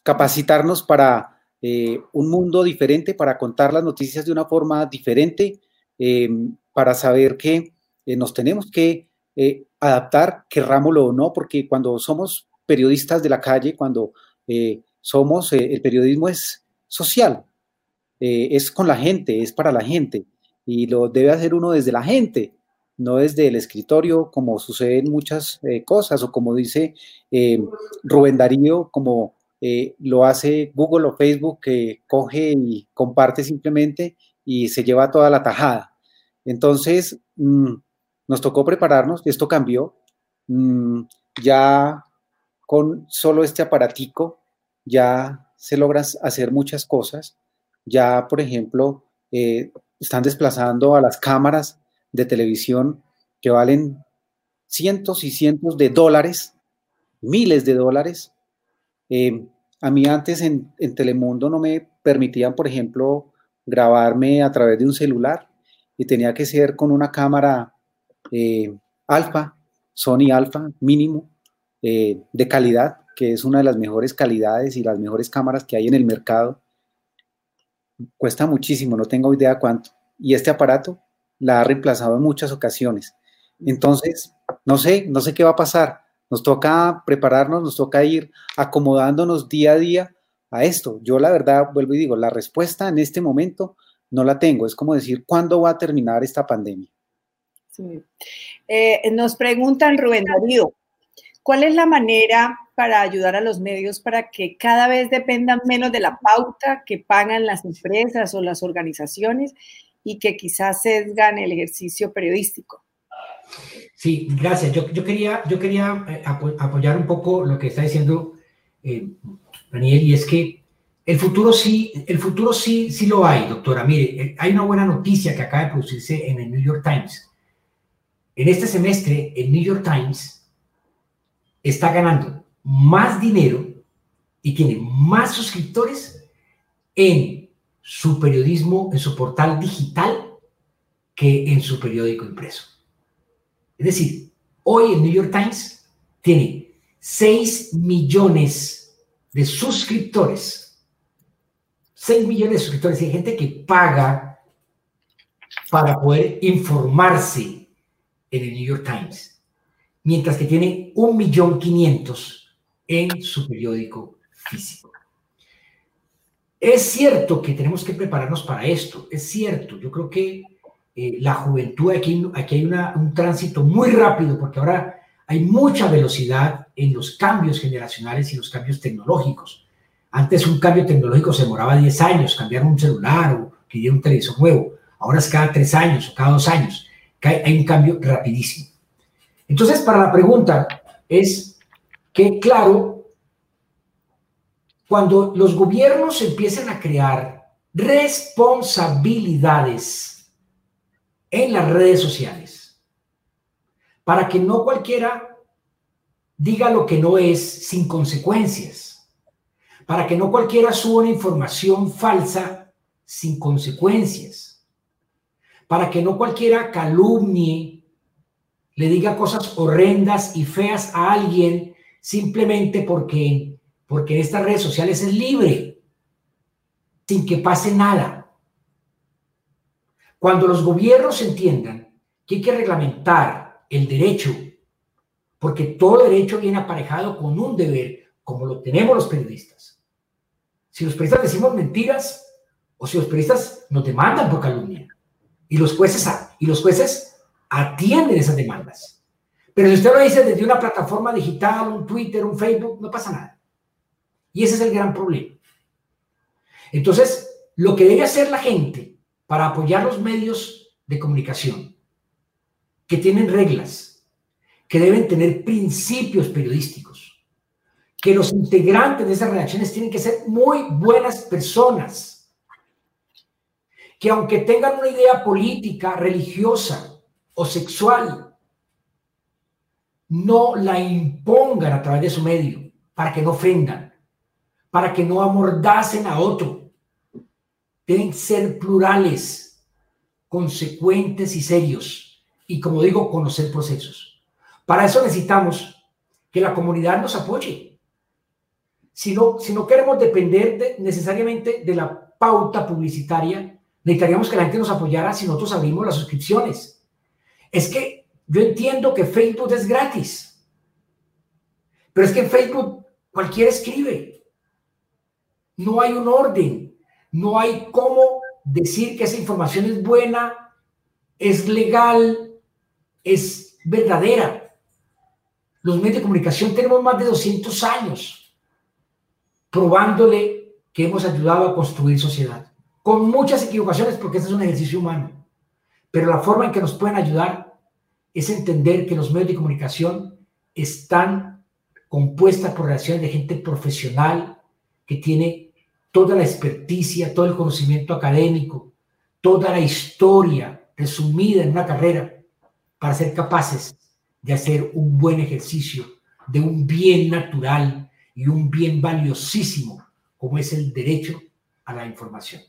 capacitarnos para eh, un mundo diferente, para contar las noticias de una forma diferente, em, para saber que nos tenemos que adaptar, querrámoslo o no, porque cuando somos periodistas de la calle, cuando somos, el periodismo es social, es con la gente, es para la gente y lo debe hacer uno desde la gente, no desde el escritorio, como sucede en muchas eh, cosas, o como dice eh, Rubén Darío, como eh, lo hace Google o Facebook, que coge y comparte simplemente y se lleva toda la tajada. Entonces, mm, nos tocó prepararnos, esto cambió, mm, ya con solo este aparatico, ya se logran hacer muchas cosas, ya, por ejemplo, están desplazando a las cámaras de televisión que valen cientos y cientos de dólares, miles de dólares. Eh, a mí antes en, Telemundo no me permitían, por ejemplo, grabarme a través de un celular y tenía que ser con una cámara eh, alfa, Sony alfa mínimo, eh, de calidad, que es una de las mejores calidades y las mejores cámaras que hay en el mercado cuesta muchísimo, no tengo idea cuánto. Y este aparato la ha reemplazado en muchas ocasiones. Entonces, no sé, no sé qué va a pasar. Nos toca prepararnos, nos toca ir acomodándonos día a día a esto. Yo la verdad, vuelvo y digo, la respuesta en este momento no la tengo. Es como decir, ¿cuándo va a terminar esta pandemia? Eh, nos preguntan, Rubén Darío, ¿cuál es la manera para ayudar a los medios para que cada vez dependan menos de la pauta que pagan las empresas o las organizaciones y que quizás sesgan el ejercicio periodístico. Sí, gracias. Yo, quería, yo quería eh, apoyar un poco lo que está diciendo eh, Daniel, y es que el futuro sí, el futuro sí, sí lo hay, doctora. Mire, eh, hay una buena noticia que acaba de producirse en el New York Times. En este semestre, el New York Times está ganando más dinero y tiene más suscriptores en su periodismo, en su portal digital, que en su periódico impreso. Es decir, hoy el New York Times tiene 6 millones de suscriptores. 6 millones de suscriptores. Hay gente que paga para poder informarse en el New York Times, mientras que tiene 1.500.000 en su periódico físico. Es cierto que tenemos que prepararnos para esto, es cierto, yo creo que eh, la juventud, aquí, aquí hay un tránsito muy rápido porque ahora hay mucha velocidad en los cambios generacionales y los cambios tecnológicos. Antes un cambio tecnológico se demoraba 10 años, cambiar un celular o que un televisor nuevo. Ahora es cada 3 años o cada 2 años. Hay un cambio rapidísimo. Entonces, para la pregunta es, que, claro, cuando los gobiernos empiezan a crear responsabilidades en las redes sociales, para que no cualquiera diga lo que no es sin consecuencias, para que no cualquiera suba una información falsa sin consecuencias, para que no cualquiera calumnie, le diga cosas horrendas y feas a alguien simplemente porque, porque estas redes sociales es libre, sin que pase nada. Cuando los gobiernos entiendan que hay que reglamentar el derecho, porque todo derecho viene aparejado con un deber, como lo tenemos los periodistas. Si los periodistas decimos mentiras, o si los periodistas nos demandan por calumnia, y los jueces, y los jueces atienden esas demandas. Pero si usted lo dice desde una plataforma digital, un Twitter, un Facebook, no pasa nada. Y ese es el gran problema. Entonces, lo que debe hacer la gente para apoyar los medios de comunicación, que tienen reglas, que deben tener principios periodísticos, que los integrantes de esas redacciones tienen que ser muy buenas personas, que aunque tengan una idea política, religiosa o sexual, no la impongan a través de su medio para que no ofendan. para que no amordacen a otro. Deben ser plurales, consecuentes y serios. Y como digo, conocer procesos. Para eso necesitamos que la comunidad nos apoye. Si no, si no queremos depender necesariamente de la pauta publicitaria, necesitaríamos que la gente nos apoyara si nosotros abrimos las suscripciones. Es que yo entiendo que Facebook es gratis, pero es que en Facebook cualquiera escribe no hay un orden, no hay cómo decir que esa información es buena, es legal, es verdadera. Los medios de comunicación tenemos más de 200 años probándole que hemos ayudado a construir sociedad, con muchas equivocaciones porque este es un ejercicio humano, pero la forma en que nos pueden ayudar es entender que los medios de comunicación están compuestas por relaciones de gente profesional que tiene toda la experticia, todo el conocimiento académico, toda la historia resumida en una carrera para ser capaces de hacer un buen ejercicio de un bien natural y un bien valiosísimo como es el derecho a la información.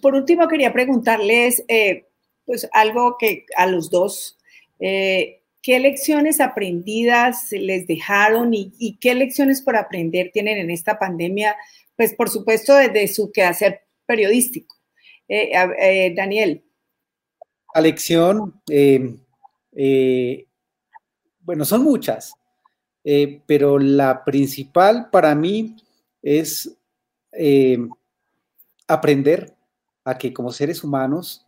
Por último, quería preguntarles eh, pues algo que a los dos, eh, ¿qué lecciones aprendidas les dejaron y, y, qué lecciones por aprender tienen en esta pandemia pues por supuesto desde su quehacer periodístico. Eh, eh, Daniel. La lección, eh, bueno, son muchas, pero la principal para mí es aprender a que como seres humanos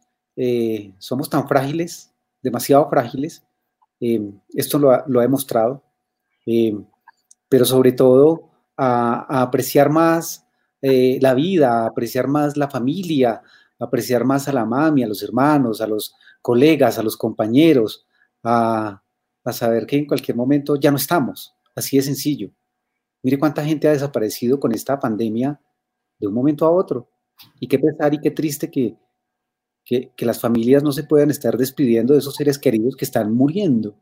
somos tan frágiles, demasiado frágiles, esto lo ha, lo ha demostrado, pero sobre todo a, apreciar más eh, la vida, a apreciar más la familia, a apreciar más a la mami, a los hermanos, a los colegas, a los compañeros, a, saber que en cualquier momento ya no estamos. Así de sencillo. Mire cuánta gente ha desaparecido con esta pandemia de un momento a otro. Y qué pesar y qué triste que, que, las familias no se puedan estar despidiendo de esos seres queridos que están muriendo.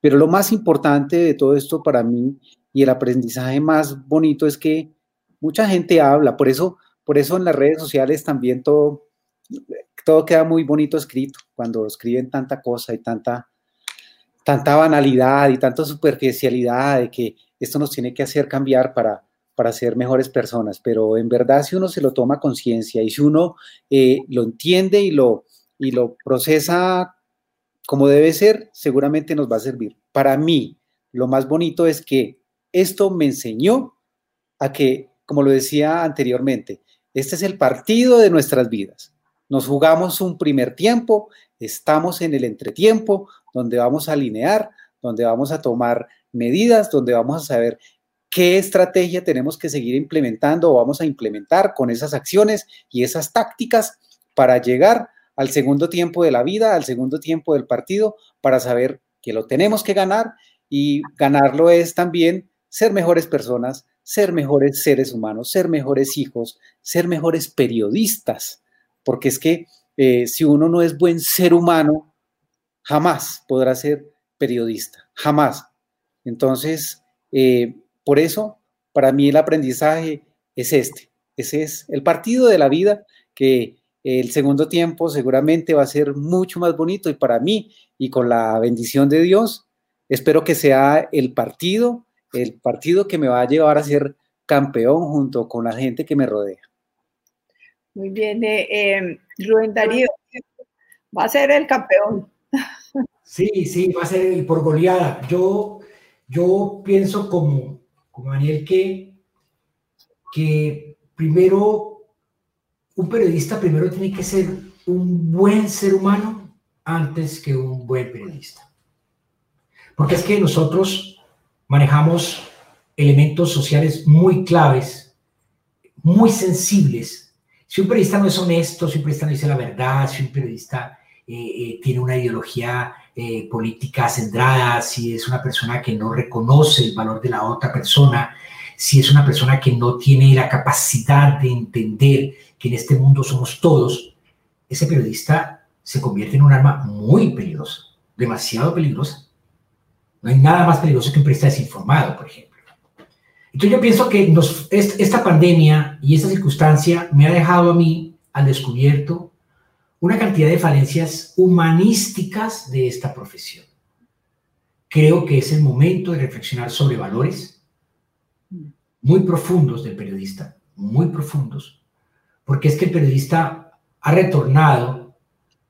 Pero lo más importante de todo esto para mí y el aprendizaje más bonito es que mucha gente habla, por eso, por eso en las redes sociales también todo, todo queda muy bonito escrito, cuando escriben tanta cosa y tanta, tanta banalidad y tanta superficialidad de que esto nos tiene que hacer cambiar para, para ser mejores personas, pero en verdad si uno se lo toma conciencia y si uno eh, lo entiende y lo, y lo procesa como debe ser, seguramente nos va a servir. Para mí, lo más bonito es que esto me enseñó a que, como lo decía anteriormente, este es el partido de nuestras vidas. Nos jugamos un primer tiempo, estamos en el entretiempo, donde vamos a alinear, donde vamos a tomar medidas, donde vamos a saber qué estrategia tenemos que seguir implementando o vamos a implementar con esas acciones y esas tácticas para llegar al segundo tiempo de la vida, al segundo tiempo del partido, para saber que lo tenemos que ganar y ganarlo es también ser mejores personas, ser mejores seres humanos, ser mejores hijos, ser mejores periodistas, porque es que eh, si uno no es buen ser humano, jamás podrá ser periodista, jamás. Entonces, eh, por eso, para mí el aprendizaje es este, ese es el partido de la vida que el segundo tiempo seguramente va a ser mucho más bonito y para mí y con la bendición de Dios, espero que sea el partido el partido que me va a llevar a ser campeón junto con la gente que me rodea. Muy bien, eh, eh, Rubén Darío, va a ser el campeón. Sí, sí, va a ser el por goleada. Yo, yo pienso como, como Daniel que, que primero, un periodista primero tiene que ser un buen ser humano antes que un buen periodista. Porque es que nosotros manejamos elementos sociales muy claves, muy sensibles. Si un periodista no es honesto, si un periodista no dice la verdad, si un periodista eh, eh, tiene una ideología eh, política centrada, si es una persona que no reconoce el valor de la otra persona, si es una persona que no tiene la capacidad de entender que en este mundo somos todos, ese periodista se convierte en un arma muy peligrosa, demasiado peligrosa. No hay nada más peligroso que un periodista desinformado, por ejemplo. Entonces yo pienso que nos, esta pandemia y esta circunstancia me ha dejado a mí al descubierto una cantidad de falencias humanísticas de esta profesión. Creo que es el momento de reflexionar sobre valores muy profundos del periodista, muy profundos, porque es que el periodista ha retornado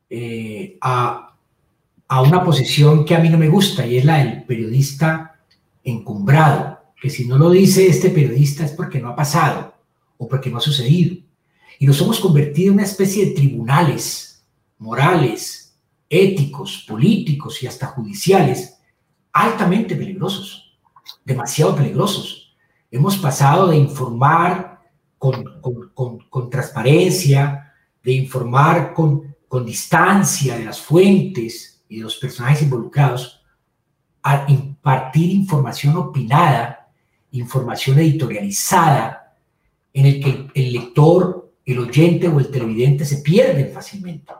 eh, a, a una posición que a mí no me gusta y es la del periodista encumbrado, que si no lo dice este periodista es porque no ha pasado o porque no ha sucedido. Y nos hemos convertido en una especie de tribunales morales, éticos, políticos y hasta judiciales altamente peligrosos, demasiado peligrosos. Hemos pasado de informar con, con, transparencia, de informar con, con distancia de las fuentes y de los personajes involucrados, a impartir información opinada, información editorializada, en el que el lector, el oyente o el televidente se pierden fácilmente.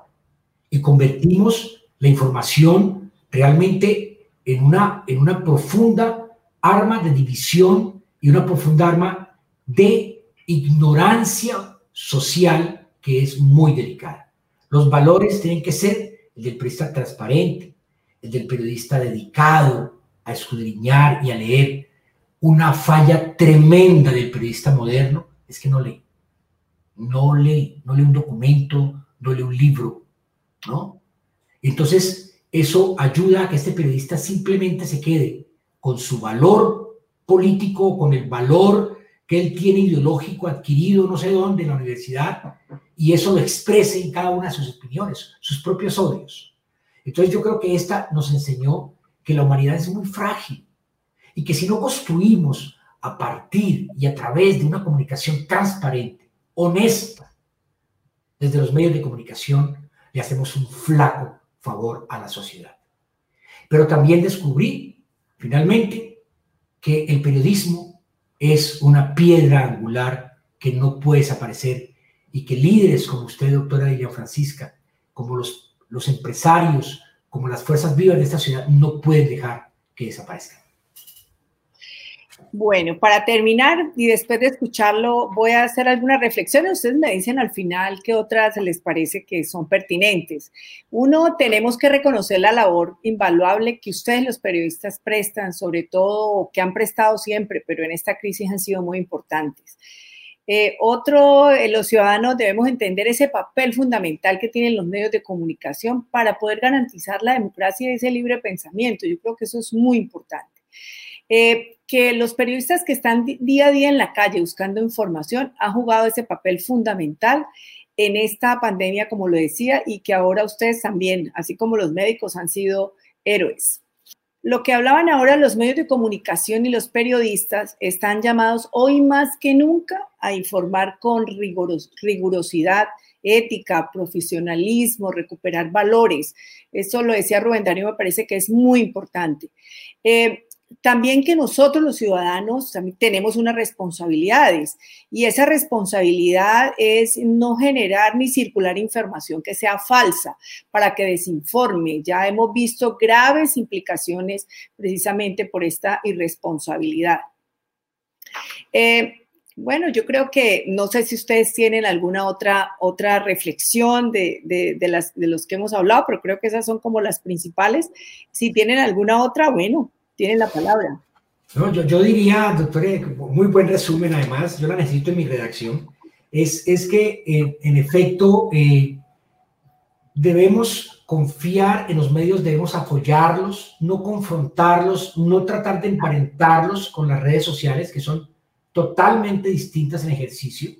Y convertimos la información realmente en una, en una profunda arma de división y una profunda arma de ignorancia social que es muy delicada. Los valores tienen que ser el del periodista transparente, el del periodista dedicado a escudriñar y a leer. Una falla tremenda del periodista moderno es que no lee. No lee, no lee un documento, no lee un libro, ¿no? Entonces, eso ayuda a que este periodista simplemente se quede con su valor político, con el valor que él tiene ideológico adquirido no sé dónde en la universidad y eso lo exprese en cada una de sus opiniones, sus propios odios. Entonces yo creo que esta nos enseñó que la humanidad es muy frágil y que si no construimos a partir y a través de una comunicación transparente, honesta, desde los medios de comunicación, le hacemos un flaco favor a la sociedad. Pero también descubrí, finalmente, que el periodismo es una piedra angular que no puede desaparecer y que líderes como usted, doctora Dilian Francisca, como los, los empresarios, como las fuerzas vivas de esta ciudad, no pueden dejar que desaparezcan. Bueno, para terminar y después de escucharlo, voy a hacer algunas reflexiones. Ustedes me dicen al final qué otras les parece que son pertinentes. Uno, tenemos que reconocer la labor invaluable que ustedes los periodistas prestan, sobre todo que han prestado siempre, pero en esta crisis han sido muy importantes. Eh, otro, eh, los ciudadanos debemos entender ese papel fundamental que tienen los medios de comunicación para poder garantizar la democracia y ese libre pensamiento. Yo creo que eso es muy importante. Eh, que los periodistas que están día a día en la calle buscando información han jugado ese papel fundamental en esta pandemia, como lo decía, y que ahora ustedes también, así como los médicos, han sido héroes. Lo que hablaban ahora los medios de comunicación y los periodistas están llamados hoy más que nunca a informar con rigurosidad, ética, profesionalismo, recuperar valores. Eso lo decía Rubén Darío, me parece que es muy importante. Eh, también que nosotros los ciudadanos tenemos unas responsabilidades y esa responsabilidad es no generar ni circular información que sea falsa para que desinforme. Ya hemos visto graves implicaciones precisamente por esta irresponsabilidad. Eh, bueno, yo creo que no sé si ustedes tienen alguna otra, otra reflexión de, de, las, de los que hemos hablado, pero creo que esas son como las principales. Si tienen alguna otra, bueno, tienen la palabra. No, yo, yo diría, doctor, muy buen resumen además, yo la necesito en mi redacción, es, es que eh, en efecto eh, debemos confiar en los medios, debemos apoyarlos, no confrontarlos, no tratar de emparentarlos con las redes sociales, que son totalmente distintas en ejercicio,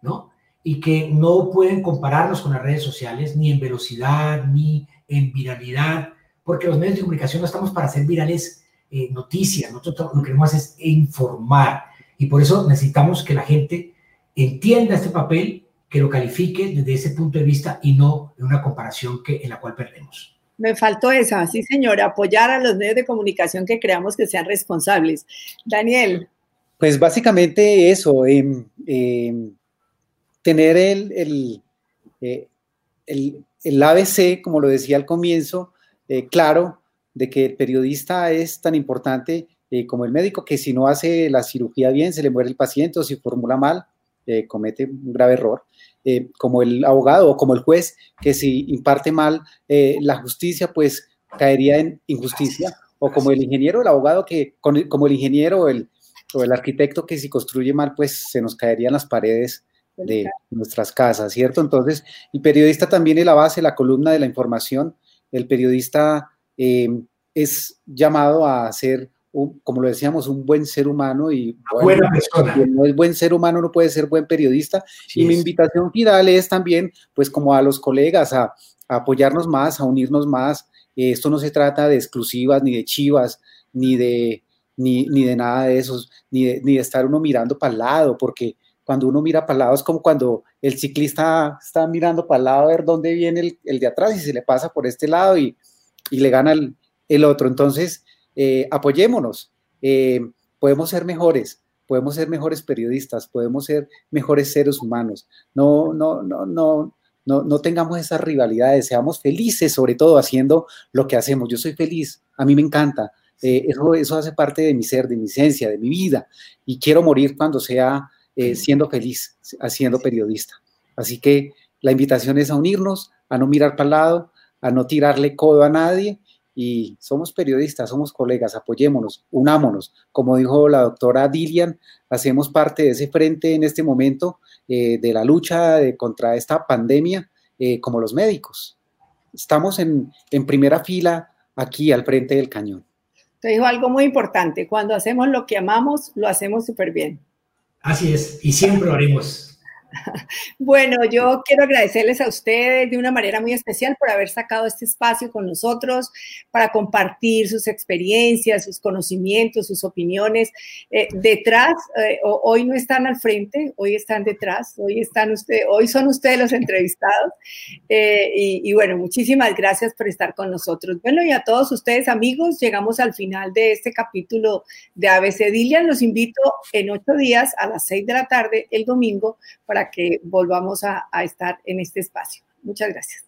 ¿no? Y que no pueden compararnos con las redes sociales ni en velocidad, ni en viralidad, porque los medios de comunicación no estamos para ser virales eh, noticias, nosotros lo que queremos es informar y por eso necesitamos que la gente entienda este papel, que lo califique desde ese punto de vista y no en una comparación que, en la cual perdemos. Me faltó esa, sí señora, apoyar a los medios de comunicación que creamos que sean responsables. Daniel. Pues básicamente eso, em, em, tener el, el, eh, el, el, ABC, como lo decía al comienzo, eh, claro, de que el periodista es tan importante eh, como el médico, que si no hace la cirugía bien, se le muere el paciente o si formula mal, eh, comete un grave error. como el abogado o como el juez, que si imparte mal la justicia, pues caería en injusticia. O como el ingeniero, el abogado, que como el ingeniero el, o el arquitecto, que si construye mal, pues se nos caerían las paredes de nuestras casas, ¿cierto? Entonces, el periodista también es la base, la columna de la información. El periodista es llamado a ser, como lo decíamos, un buen ser humano y buena persona. no es buen ser humano, no puede ser buen periodista. y mi invitación final es también, pues como a los colegas, a, apoyarnos más, a unirnos más. esto no se trata de exclusivas, ni de chivas, ni de, ni, de nada de esos, ni de, ni de estar uno mirando para el lado, porque cuando uno mira para el lado es como cuando el ciclista está mirando para el lado a ver dónde viene el, el de atrás y se le pasa por este lado y, y le gana el, el otro. Entonces, eh, apoyémonos, eh, podemos ser mejores, podemos ser mejores periodistas, podemos ser mejores seres humanos. No, no, no, no, no, no tengamos esas rivalidades, seamos felices sobre todo haciendo lo que hacemos. Yo soy feliz, a mí me encanta. Eh, eso, eso hace parte de mi ser, de mi esencia, de mi vida. Y quiero morir cuando sea siendo feliz, haciendo periodista. Así que la invitación es a unirnos, a no mirar para el lado, a no tirarle codo a nadie y somos periodistas, somos colegas, apoyémonos, unámonos. Como dijo la doctora Dilian, hacemos parte de ese frente en este momento eh, de la lucha contra esta pandemia eh, como los médicos. Estamos en, en primera fila aquí al frente del cañón. Te dijo algo muy importante, cuando hacemos lo que amamos, lo hacemos súper bien. Así es, y siempre lo haremos. Bueno, yo quiero agradecerles a ustedes de una manera muy especial por haber sacado este espacio con nosotros para compartir sus experiencias, sus conocimientos, sus opiniones. Eh, detrás, eh, hoy no están al frente, hoy están detrás, hoy están ustedes, hoy son ustedes los entrevistados. Eh, y, bueno, muchísimas gracias por estar con nosotros. Bueno, y a todos ustedes, amigos, llegamos al final de este capítulo de ABC Dilian. Los invito en ocho días a las seis de la tarde el domingo para que volvamos a, a estar en este espacio. Muchas gracias.